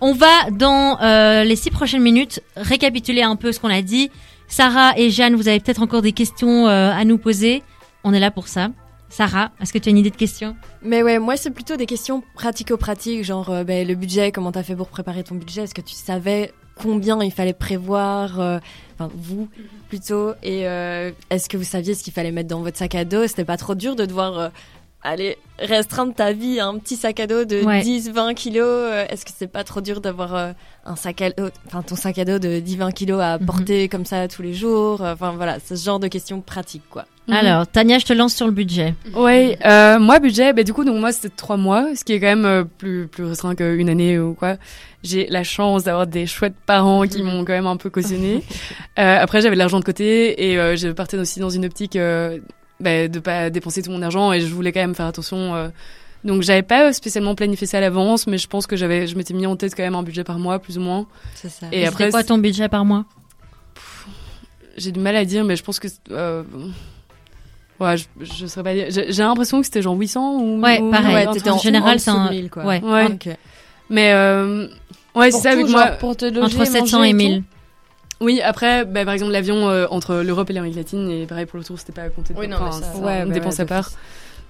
On va dans euh, les six prochaines minutes récapituler un peu ce qu'on a dit. Sarah et Jeanne, vous avez peut-être encore des questions euh, à nous poser. On est là pour ça. Sarah, est-ce que tu as une idée de question? Mais ouais, moi c'est plutôt des questions pratico-pratiques, genre euh, ben, le budget, comment t'as fait pour préparer ton budget? Est-ce que tu savais combien il fallait prévoir euh, Enfin, vous plutôt. Et euh, est-ce que vous saviez ce qu'il fallait mettre dans votre sac à dos? C'était pas trop dur de devoir euh, aller restreindre ta vie à un petit sac à dos de Ouais. 10-20 kilos? Euh, Est-ce que c'est pas trop dur d'avoir euh, un sac à dos, enfin ton sac à dos de 10-20 kilos à Mhm. porter comme ça tous les jours? Enfin voilà, ce genre de questions pratiques quoi. Mhm. Alors, Tania, je te lance sur le budget. Ouais, euh, moi budget, bah, du coup donc moi c'était trois mois, ce qui est quand même euh, plus plus restreint qu'une année ou quoi. J'ai la chance d'avoir des chouettes parents qui m'ont quand même un peu cautionné. (laughs) Euh, après j'avais de l'argent de côté et euh, je partais aussi dans une optique euh, bah, de pas dépenser tout mon argent et je voulais quand même faire attention. euh. donc j'avais pas spécialement planifié ça à l'avance, mais je pense que j'avais je m'étais mis en tête quand même un budget par mois plus ou moins. C'est ça. Et Et après quoi ton budget par mois? J'ai du mal à dire, mais je pense que euh, ouais je, je saurais pas. J'ai l'impression que c'était genre 800 ou Ouais, ou- pareil. en général, c'est un- 1000, quoi. ouais. Ouais. Ok. Mais euh, ouais, c'est ça avec moi. pour te loger, Entre 700 manger et tout. 1000. Oui, après, bah, par exemple, l'avion euh, entre l'Europe et l'Amérique latine, et pareil pour le tour, c'était pas à compter. Oui, non, enfin, mais ça- Ouais, une bah dépense ouais, à part.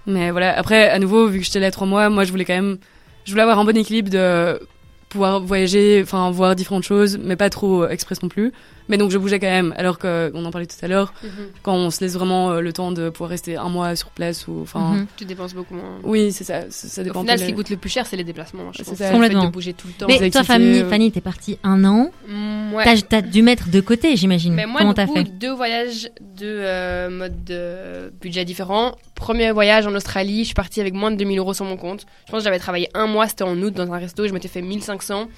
Mais voilà, après, à nouveau, vu que j'étais là trois mois, moi, je voulais quand même, je voulais avoir un bon équilibre de pouvoir voyager, enfin, voir différentes choses, mais pas trop euh, express non plus. Mais donc, je bougeais quand même, alors qu'on en parlait tout à l'heure, Mhm. quand on se laisse vraiment euh, le temps de pouvoir rester un mois sur place ou, enfin, Mhm. Tu dépenses beaucoup moins. oui, c'est ça, ça, ça dépend. Au final, ce qui coûte le plus cher, c'est les déplacements. Je C'est trouve. ça. Le fait Complètement. de bouger tout le temps. Mais toi, activités, famille, euh, Fanny, t'es partie un an. Mm, ouais. T'as dû mettre de côté, j'imagine. Mais moi, Comment du t'as coup, fait deux voyages, deux euh, modes de budget différents. Premier voyage en Australie, je suis partie avec moins de 2000 euros sur mon compte. Je pense que j'avais travaillé un mois, c'était en août dans un resto, je m'étais fait 1500.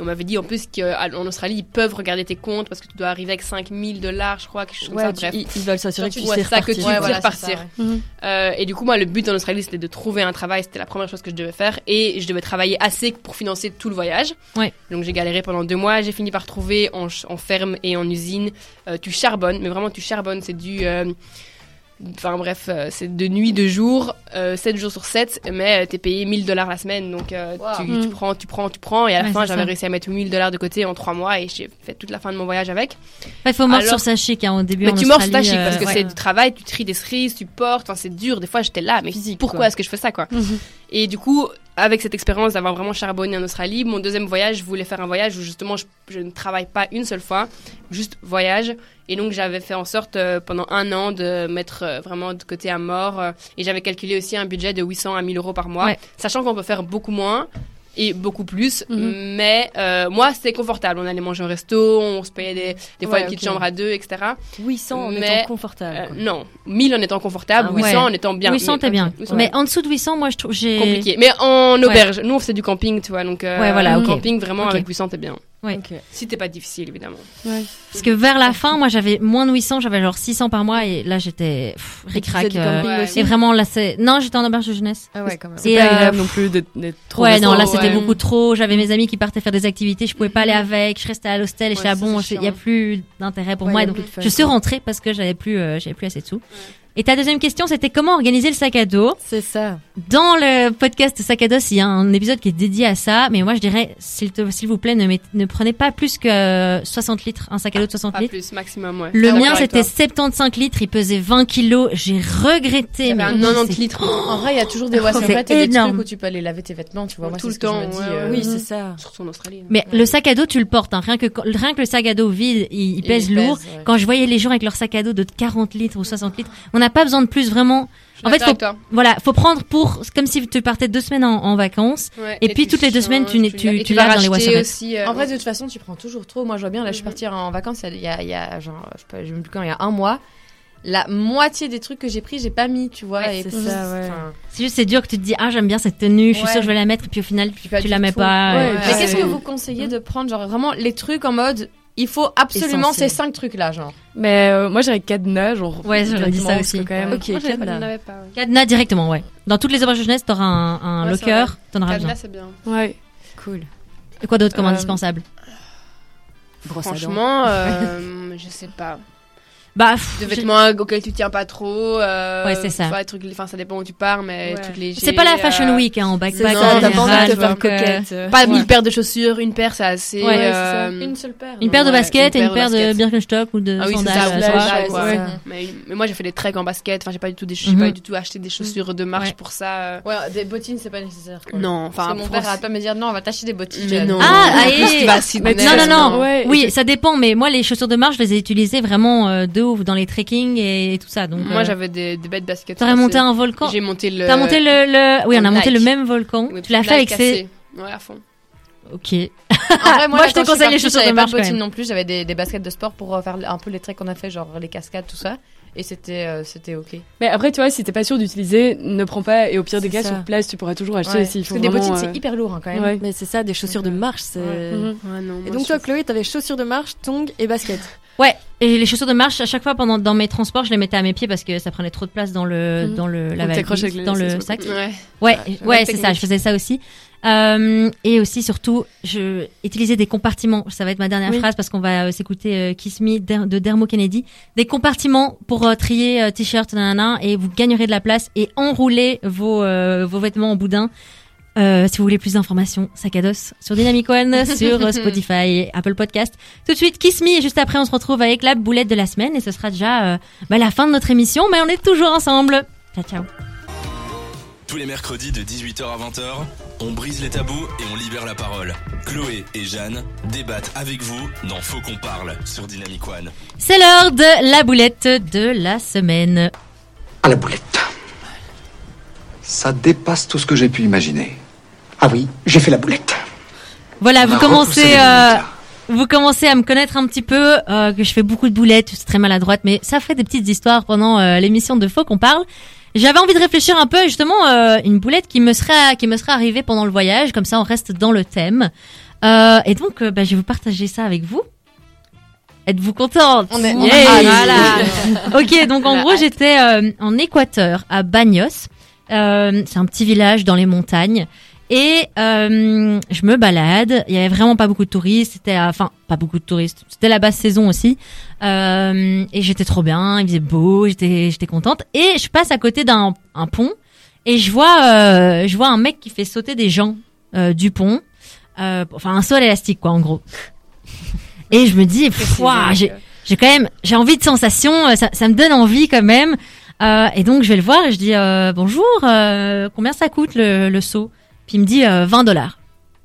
Et on m'avait dit en plus qu'en Australie, ils peuvent regarder tes comptes parce que tu dois arriver avec 5000 dollars, je crois, quelque chose comme ça. tu- Bref. ils, ils veulent s'assurer que tu sais ça que tu Ouais, sais voilà, repartir. c'est ça, ouais. Mhm. Euh, et du coup, moi, le but en Australie, c'était de trouver un travail. C'était la première chose que je devais faire. Et je devais travailler assez pour financer tout le voyage. Ouais. Donc, j'ai galéré pendant deux mois. J'ai fini par trouver en, ferme et en usine. Euh, tu charbonnes, mais vraiment, tu charbonnes. C'est du. euh, Enfin bref, euh, c'est de nuit, de jour, euh, 7 jours sur 7, mais euh, t'es payé 1000 dollars la semaine. Donc euh, Wow. tu, Mm. tu prends, tu prends, tu prends. Et à la Ouais, fin, j'avais réussi à mettre 1000 dollars de côté en 3 mois et j'ai fait toute la fin de mon voyage avec. Il faut mordre sur sa chic hein, au début. Mais en tu mords sur ta chic parce que euh, c'est du travail, tu tries des cerises, tu portes, enfin c'est dur. Des fois j'étais là, mais Physique, pourquoi quoi. est-ce que je fais ça quoi? Et du coup, avec cette expérience d'avoir vraiment charbonné en Australie, mon deuxième voyage, je voulais faire un voyage où justement je, je ne travaille pas une seule fois, juste voyage. Et donc j'avais fait en sorte euh, pendant un an de mettre euh, vraiment de côté à mort. euh, et j'avais calculé aussi un budget de 800 à 1000 euros par mois, Ouais. sachant qu'on peut faire beaucoup moins. Et beaucoup plus, Mhm. mais euh, moi c'était confortable. On allait manger au resto, on se payait des, des fois Ouais, une petite ok. chambre à deux, etc. 800 en Mais, étant confortable. Euh, non, 1000 en étant confortable, Ah ouais. 800 en étant bien. 800 Mais- t'es bien. 800, Mais en dessous de 800, moi je trouve j'ai. compliqué. Mais en auberge, nous on faisait du camping, tu vois, donc euh, Ouais, voilà, en ok. camping vraiment Ok. avec 800 t'es bien. Ouais. Ok. Si t'es pas difficile évidemment. Parce que vers la fin, moi j'avais moins de 800, j'avais genre 600 par mois et là j'étais ric-rac. euh, ouais. Et vraiment là c'est. Non, j'étais en auberge de jeunesse. Ah ouais, quand même. C'est pas euh, agréable non plus d'être trop Ouais, non, là c'était ouais. beaucoup trop. J'avais mes amis qui partaient faire des activités, je pouvais pas aller avec. Je restais à l'hostel et suis là, bon, il y a plus d'intérêt pour Ouais, moi. et donc je suis rentrée parce que j'avais plus, euh, j'avais plus assez de sous. Et ta deuxième question, c'était comment organiser le sac à dos. C'est ça. Dans le podcast Sac à dos, il y a un épisode qui est dédié à ça, mais moi je dirais, s'il te- s'il vous plaît, ne, met- ne prenez pas plus que 60 litres, un sac à dos de 60 Pas litres. plus, maximum, ouais. Le Ah, mien, c'était toi. 75 litres, il pesait 20 kilos, j'ai regretté. Mais un oui, 90 c'est- litres. En vrai, il y a toujours des C'est vrai, t'as des énorme. trucs où tu peux aller laver tes vêtements, tu vois. Moi, Tout c'est le ce que je temps, me dis, ouais, euh, ouais. Oui, c'est ça. Surtout en Australie. Mais le sac à dos, tu le portes, hein. rien, que, rien que le sac à dos vide, il, il pèse il lourd. pèse, ouais. Quand je voyais les gens avec leur sac à dos de 40 litres ou 60 litres, on pas besoin de plus vraiment. Je En fait, toi. Voilà, faut prendre pour comme si tu partais deux semaines en, en vacances. Ouais, Et puis, tu toutes les deux semaines, tu tu- et tu vas dans les wasserettes. aussi. euh, En vrai, de toute façon, tu prends toujours trop. Moi, je vois bien, là, je suis partie en vacances il y a, il y a genre, je sais pas, je sais même plus quand, il y a un mois. La moitié des trucs que j'ai pris, j'ai pas mis, tu vois. Ouais, c'est puis, ça, ouais. enfin, C'est juste, c'est dur que tu te dis, ah, j'aime bien cette tenue, je suis Ouais. sûre que je vais la mettre, et puis au final, Puis tu la mets tout. pas. Mais qu'est-ce que vous conseillez de prendre, genre vraiment les trucs en mode, il faut absolument Essentiel. ces cinq trucs-là, genre. Mais euh, moi, j'irais cadenas, genre. Ouais, j'aurais dit ça aussi. Quand même. Ok, Moi, j'avais pas- cadenas. pas. ouais. Cadenas directement, ouais. Dans toutes les auberges de jeunesse, t'auras un, un Ouais, c'est locker, t'en auras besoin. Cadenas, c'est bien. Ouais. Cool. Et quoi d'autre comme Euh, indispensable? Brosse à dents. Franchement, euh, (laughs) je sais pas. Bah, pff, De vêtements auxquels tu tiens pas trop. euh, Ouais, c'est ça. vois, trucs- Enfin, ça dépend où tu pars, mais Ouais. trucs légers. c'est pas la fashion euh, week hein, en C'est backpack Non, t'as pas envie général, de te faire coquette. euh. Pas Ouais. mille paires de chaussures, une paire, c'est assez. Ouais, euh, Une seule paire. Une paire de Ouais, baskets et une paire de. Birkenstock ou de Ah oui, c'est sandales. ça, euh, ouais. Mais, mais moi, j'ai fait des treks en basket. Enfin, j'ai pas du tout, des, j'ai Mhm. pas du tout acheté des chaussures de marche pour ça. Ouais, des bottines, c'est pas nécessaire. Non, enfin, mon père arrête pas me dire, non, on va t'acheter des bottines. Non. Ah, Non, non, non. Oui, ça dépend, mais moi, les chaussures de marche, je les ai utilisées vraiment euh, dans les trekking et tout ça. Donc, Moi, euh, j'avais des, des bêtes baskets. T'aurais monté un volcan. J'ai monté le. T'as monté le, le... Oui, on a monté le même volcan. Oui, tu l'as fait avec ces. cassé. Ouais, à fond. Ok. (laughs) En vrai, Moi, moi, je te conseille les chaussures de J'avais marche, pas bottines non plus, j'avais des, des baskets de sport pour euh, faire un peu les treks qu'on a fait, genre les cascades, tout ça. Et c'était euh, c'était ok. Mais après, tu vois, si t'es pas sûr d'utiliser, ne prends pas. Et au pire des cas, ça. sur place, tu pourras toujours acheter Ouais. Il Parce faut que des bottines, euh, c'est hyper lourd hein, quand même. ouais. Mais c'est ça, des chaussures de marche. c'est- Mhm. Ouais, non. Et moi, donc toi, Chloé, t'avais chaussures de marche, tongs et baskets. Ouais. Et les chaussures de marche, à chaque fois pendant dans mes transports, je les mettais à mes pieds parce que ça prenait trop de place dans le Mhm. dans le la valise, avec les dans le sac. Ouais. Ouais, Ouais, ouais, c'est ça. Je faisais ça aussi. Euh, et aussi, surtout, je utilisais des compartiments. Ça va être ma dernière Oui. phrase parce qu'on va euh, s'écouter euh, Kiss Me de Dermo Kennedy. Des compartiments pour euh, trier euh, t-shirts, nanana, et vous gagnerez de la place et enrouler vos euh, vos vêtements en boudin. Euh, si vous voulez plus d'informations, sac à dos sur Dynamic One, (laughs) sur euh, Spotify et Apple Podcast. Tout de suite, Kiss Me et juste après, on se retrouve avec la boulette de la semaine et ce sera déjà euh, bah, la fin de notre émission, mais on est toujours ensemble. Ciao, ciao. Tous les mercredis de 18h à 20h, on brise les tabous et on libère la parole. Chloé et Jeanne débattent avec vous dans Faut qu'on parle sur Dynamic One. C'est l'heure de la boulette de la semaine. À la boulette. Ça dépasse tout ce que j'ai pu imaginer. Ah oui, j'ai fait la boulette. Voilà, On vous commencez, euh, vous commencez à me connaître un petit peu, euh, que je fais beaucoup de boulettes, c'est très maladroite, mais ça fait des petites histoires pendant euh, l'émission de Faux qu'on parle. J'avais envie de réfléchir un peu, justement, euh, une boulette qui me serait, qui me serait arrivée pendant le voyage, comme ça on reste dans le thème. Euh, et donc, euh, bah, je vais vous partager ça avec vous. Êtes-vous contente? On est- Yeah, Ah, voilà. (laughs) ok, donc en gros, j'étais euh, en Équateur, à Bagnos. Euh, c'est un petit village dans les montagnes. Et euh, je me balade. Il y avait vraiment pas beaucoup de touristes. C'était, enfin, pas beaucoup de touristes. C'était la basse saison aussi. Euh, et j'étais trop bien. Il faisait beau. J'étais, j'étais contente. Et je passe à côté d'un un pont et je vois, euh, je vois un mec qui fait sauter des gens euh, du pont. Euh, enfin, un sol élastique, quoi, en gros. Et je me dis, j'ai, j'ai quand même, j'ai envie de sensations. Ça, ça me donne envie quand même. Euh, et donc je vais le voir et je dis euh, bonjour, euh, combien ça coûte le, le saut Puis il me dit euh, 20 dollars.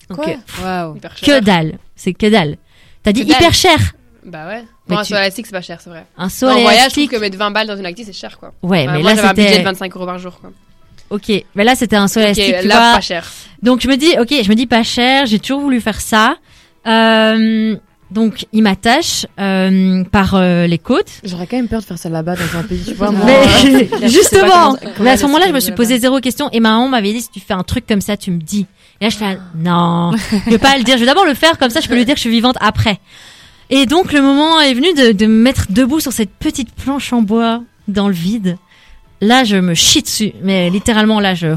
Donc Quoi? euh, Waouh. Hyper que dalle, c'est que dalle. T'as dit dalle. hyper cher. Bah ouais. Bon, un tu- saut élastique, c'est pas cher, c'est vrai. Un saut en voyage, je trouve élastique. que mettre 20 balles dans une activité, c'est cher, quoi. Ouais, mais moi, là j'avais un budget de c'était. 25 euros par jour, quoi. Ok, mais là c'était un saut Ok, élastique. tu là, vois. pas cher. Donc je me dis, ok, je me dis pas cher. J'ai toujours voulu faire ça. Euh, donc il m'attache euh, par euh, les côtes. J'aurais quand même peur de faire ça là-bas dans un pays, tu vois. moi, Mais (laughs) (laughs) justement, comment- mais à ce moment-là, je me suis posé zéro question et ma maman m'avait dit si tu fais un truc comme ça, tu me dis. Et là, je fais ah, non, je vais pas le dire. Je vais d'abord le faire comme ça, je peux lui dire que je suis vivante après. Et donc le moment est venu de, de me mettre debout sur cette petite planche en bois dans le vide. Là, je me chie dessus, mais littéralement là, je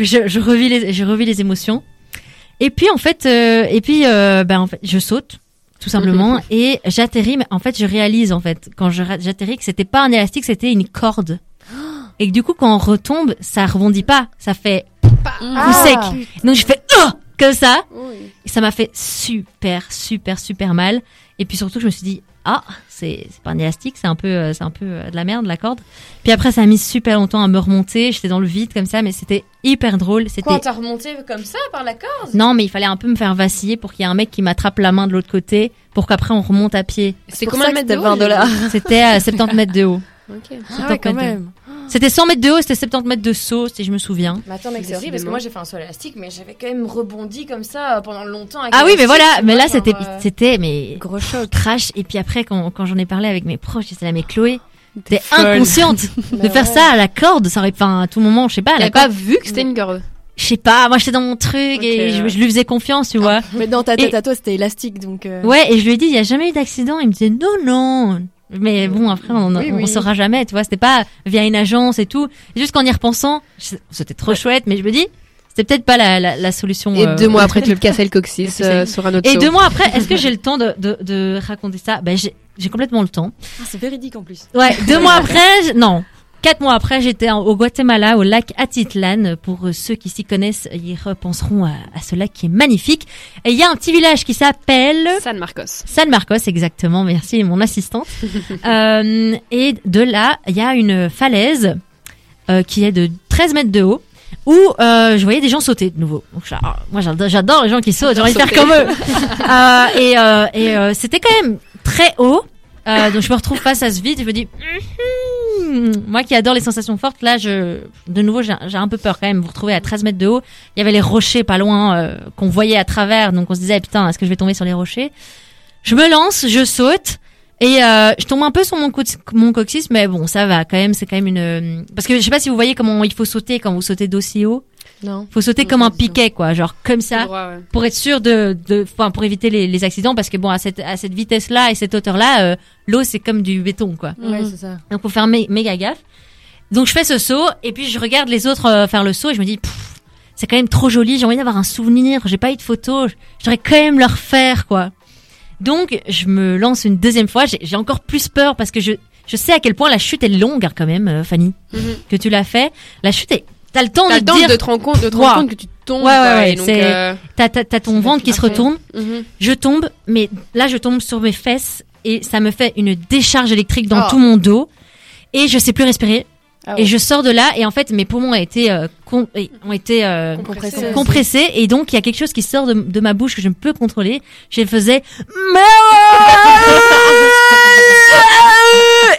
je, je revis les je revis les émotions. Et puis en fait, euh, et puis euh, ben en fait, je saute tout simplement et j'atterris. Mais en fait, je réalise en fait quand j'atterris que c'était pas un élastique, c'était une corde. Et que du coup, quand on retombe, ça rebondit pas, ça fait coup sec. Donc je fais oh comme ça. Et ça m'a fait super, super, super mal. Et puis surtout, je me suis dit, ah, c'est c'est pas un élastique, c'est un peu, euh, c'est un peu euh, de la merde la corde. Puis après, ça a mis super longtemps à me remonter. J'étais dans le vide comme ça, mais c'était hyper drôle. C'était Quand t'as remonté comme ça par la corde? Non, mais il fallait un peu me faire vaciller pour qu'il y ait un mec qui m'attrape la main de l'autre côté, pour qu'après on remonte à pied. C'est combien de mètres de c'était haut 20 dollars. C'était à (laughs) 70 mètres de haut. Ok. Ah ouais, quand même. C'était 100 mètres de haut, c'était 70 mètres de saut, si je me souviens. Mais attends, mec, c'est horrible parce que moi j'ai fait un saut élastique, mais j'avais quand même rebondi comme ça euh, pendant longtemps. avec Ah oui, mais voilà, mais là c'était, euh, c'était, mais Gros choc. crash. Et puis après, quand, quand j'en ai parlé avec mes proches, j'étais là, mais Chloé, t'es inconsciente (laughs) de Bah faire ouais. ça à la corde. Ça aurait, enfin, à tout moment, je sais pas, J'avais corde. pas vu que c'était une corde. Je sais pas, moi j'étais dans mon truc et je, ouais. je lui faisais confiance, tu vois. Mais dans ta tête Et- à toi, c'était élastique, donc. euh, Ouais, et je lui ai dit, il y a jamais eu d'accident. Il me disait, non, non. Mais bon, après, on, Oui, on oui. saura jamais, tu vois. C'était pas via une agence et tout. Et juste qu'en y repensant, c'était trop chouette, mais je me dis, c'était peut-être pas la, la, la solution. Et euh, deux mois (laughs) après, tu le cassais le coccyx c'est- euh, sur un autre Et saut. deux mois après, est-ce que j'ai le (laughs) temps de, de, de raconter ça? Ben j'ai complètement le temps. ah, c'est véridique en plus. Ouais, deux mois (laughs) après, non, quatre mois après, j'étais au Guatemala, au lac Atitlan. Pour ceux qui s'y connaissent, ils repenseront à, à ce lac qui est magnifique. Et il y a un petit village qui s'appelle San Marcos. San Marcos, exactement. Merci, mon assistante. (laughs) Euh, et de là, il y a une falaise euh, qui est de 13 mètres de haut. Où euh, je voyais des gens sauter de nouveau. Donc, moi, j'adore, les gens qui sautent. J'ai envie de faire comme eux. (laughs) Euh, et euh, et euh, c'était quand même très haut. Euh, donc je me retrouve face à ce vide et je me dis, Mhm. Moi qui adore les sensations fortes, là, je, de nouveau, j'ai un peu peur quand même. Vous retrouvez à 13 mètres de haut. Il y avait les rochers pas loin euh, qu'on voyait à travers, donc on se disait, eh, putain, est-ce que je vais tomber sur les rochers? Je me lance, je saute. Et euh, je tombe un peu sur mon, mon coccyx, mais bon, ça va quand même. C'est quand même une parce que je sais pas si vous voyez comment il faut sauter quand vous sautez d'aussi haut. Non. Faut sauter Non, comme un piquet, quoi, genre comme ça Droit, ouais. pour être sûr de, de, enfin, pour éviter les, les accidents, parce que bon, à cette, à cette vitesse-là et cette hauteur-là, euh, l'eau c'est comme du béton, quoi. Ouais, c'est ça. Donc faut faire mé- méga gaffe. Donc je fais ce saut et puis je regarde les autres euh, faire le saut et je me dis, c'est quand même trop joli. J'ai envie d'avoir un souvenir. J'ai pas eu de photo. J'aurais quand même le refaire, quoi. Donc je me lance une deuxième fois. J'ai j'ai encore plus peur parce que je, je sais à quel point la chute est longue hein, quand même, euh, Fanny, Mhm. que tu l'as fait. La chute est, t'as le temps T'as de le temps dire, de te rendre compte, de te Wow. rendre compte que tu tombes. Ouais, ouais, ouais, euh, t'as, ton ventre qui se retourne. mhm. Je tombe, mais là je tombe sur mes fesses et ça me fait une décharge électrique dans Oh. tout mon dos et je sais plus respirer. Ah Et je sors de là et en fait mes poumons ont été euh, ont été euh, Compressé. compressés et donc il y a quelque chose qui sort de, de ma bouche que je ne peux contrôler. Je faisais (laughs)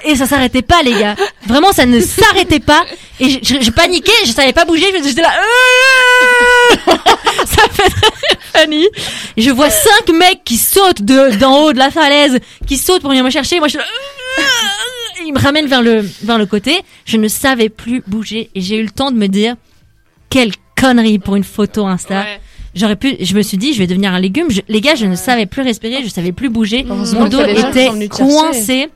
et ça s'arrêtait pas les gars. Vraiment ça ne s'arrêtait pas et je, je, je paniquais, je savais pas bouger, je- j'étais là. (laughs) ça fait très. Et je vois cinq mecs qui sautent de d'en haut de la falaise, qui sautent pour venir me chercher. Moi je suis là. Ils me ramènent vers le vers le côté. Je ne savais plus bouger et j'ai eu le temps de me dire quelle connerie pour une photo Insta. Ouais. J'aurais pu, je me suis dit, je vais devenir un légume. Je- les gars, je ne savais plus respirer, je savais plus bouger. Mon dos était coincé.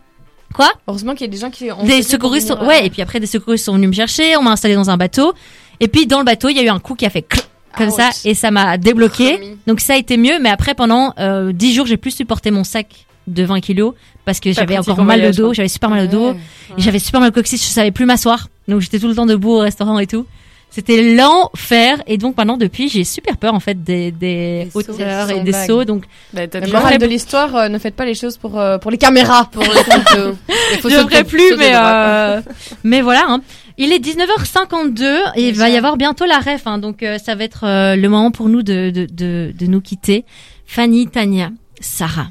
Quoi Heureusement qu'il y a des gens qui ont. Des secouristes, venir, sont- euh, ouais. Et puis après, des secouristes sont venus me chercher. On m'a installé dans un bateau. Et puis dans le bateau, il y a eu un coup qui a fait clic, comme ça et ça m'a débloqué. Donc ça a été mieux, mais après pendant euh, 10 jours, j'ai plus supporté mon sac de 20 kilos parce que j'avais encore en mal au dos, j'avais super mal au dos, j'avais super mal au coccyx, je savais plus m'asseoir. Donc j'étais tout le temps debout au restaurant et tout. C'était l'enfer et donc maintenant depuis j'ai super peur en fait des, des, hauteurs et des vagues. sauts donc Bah, fait- de l'histoire, euh, ne faites pas les choses pour, euh, pour les caméras. Pour les. Il faut sauter- plus sauter mais euh, (laughs) mais voilà hein. il est 19h52 et il va y avoir bientôt la ref hein, donc euh, ça va être euh, le moment pour nous de, de, de, de nous quitter Fanny Tania Sarah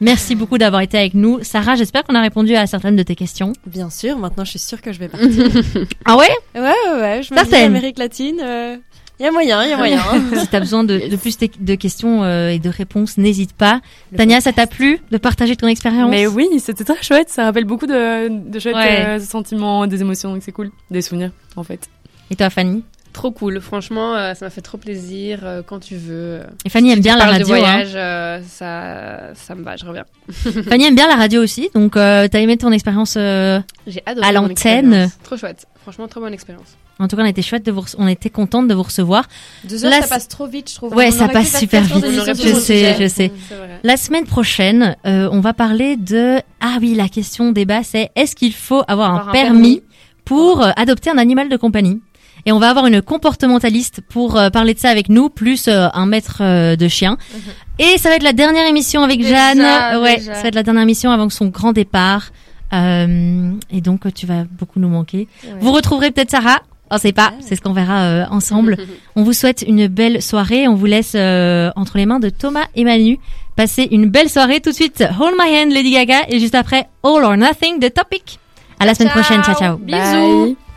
merci beaucoup d'avoir été avec nous Sarah j'espère qu'on a répondu à certaines de tes questions Bien sûr, maintenant je suis sûre que je vais partir. (laughs) ah ouais? Ouais, ouais, ouais, je me dis. Amérique latine, il y a moyen, il y a moyen. (laughs) si t'as besoin de, de plus de, de questions euh, et de réponses n'hésite pas Tania ça t'a plu de partager ton expérience? Mais oui, c'était très chouette. Ça rappelle beaucoup de, de chouettes Ouais. euh, sentiments, des émotions, donc c'est cool. Des souvenirs, en fait. et toi Fanny? Trop cool. Franchement, euh, ça m'a fait trop plaisir. euh, quand tu veux. et Fanny aime bien la Parle radio de hein. voyage, euh, ça, ça me va. Je reviens. (laughs) Fanny aime bien la radio aussi, donc euh, t'as aimé ton expérience. euh, J'ai adoré. À l'antenne. Trop chouette. Franchement, trop bonne expérience. En tout cas, on était chouette de vous, on était contente de vous recevoir. Deux heures, ça passe trop vite, je trouve. Ouais, On ça passe super vite. Je sais, je sais. C'est vrai. La semaine prochaine, euh, on va parler de ah oui, la question débat, c'est est-ce qu'il faut avoir Avoir un un permis pour euh, adopter un animal de compagnie? Et on va avoir une comportementaliste pour euh, parler de ça avec nous, plus euh, un maître euh, de chien. Et ça va être la dernière émission avec Déjà, Jeanne. Ouais, déjà. ça va être la dernière émission avant son grand départ. Euh, et donc, tu vas beaucoup nous manquer. Vous retrouverez peut-être Sarah. On sait pas, c'est ce qu'on verra euh, ensemble. (laughs) On vous souhaite une belle soirée. On vous laisse euh, entre les mains de Thomas et Manu. Passez une belle soirée. Tout de suite, Hold My Hand, Lady Gaga. Et juste après, All or Nothing, The Topic. À la semaine prochaine. Ciao, ciao. Bisous. Bye.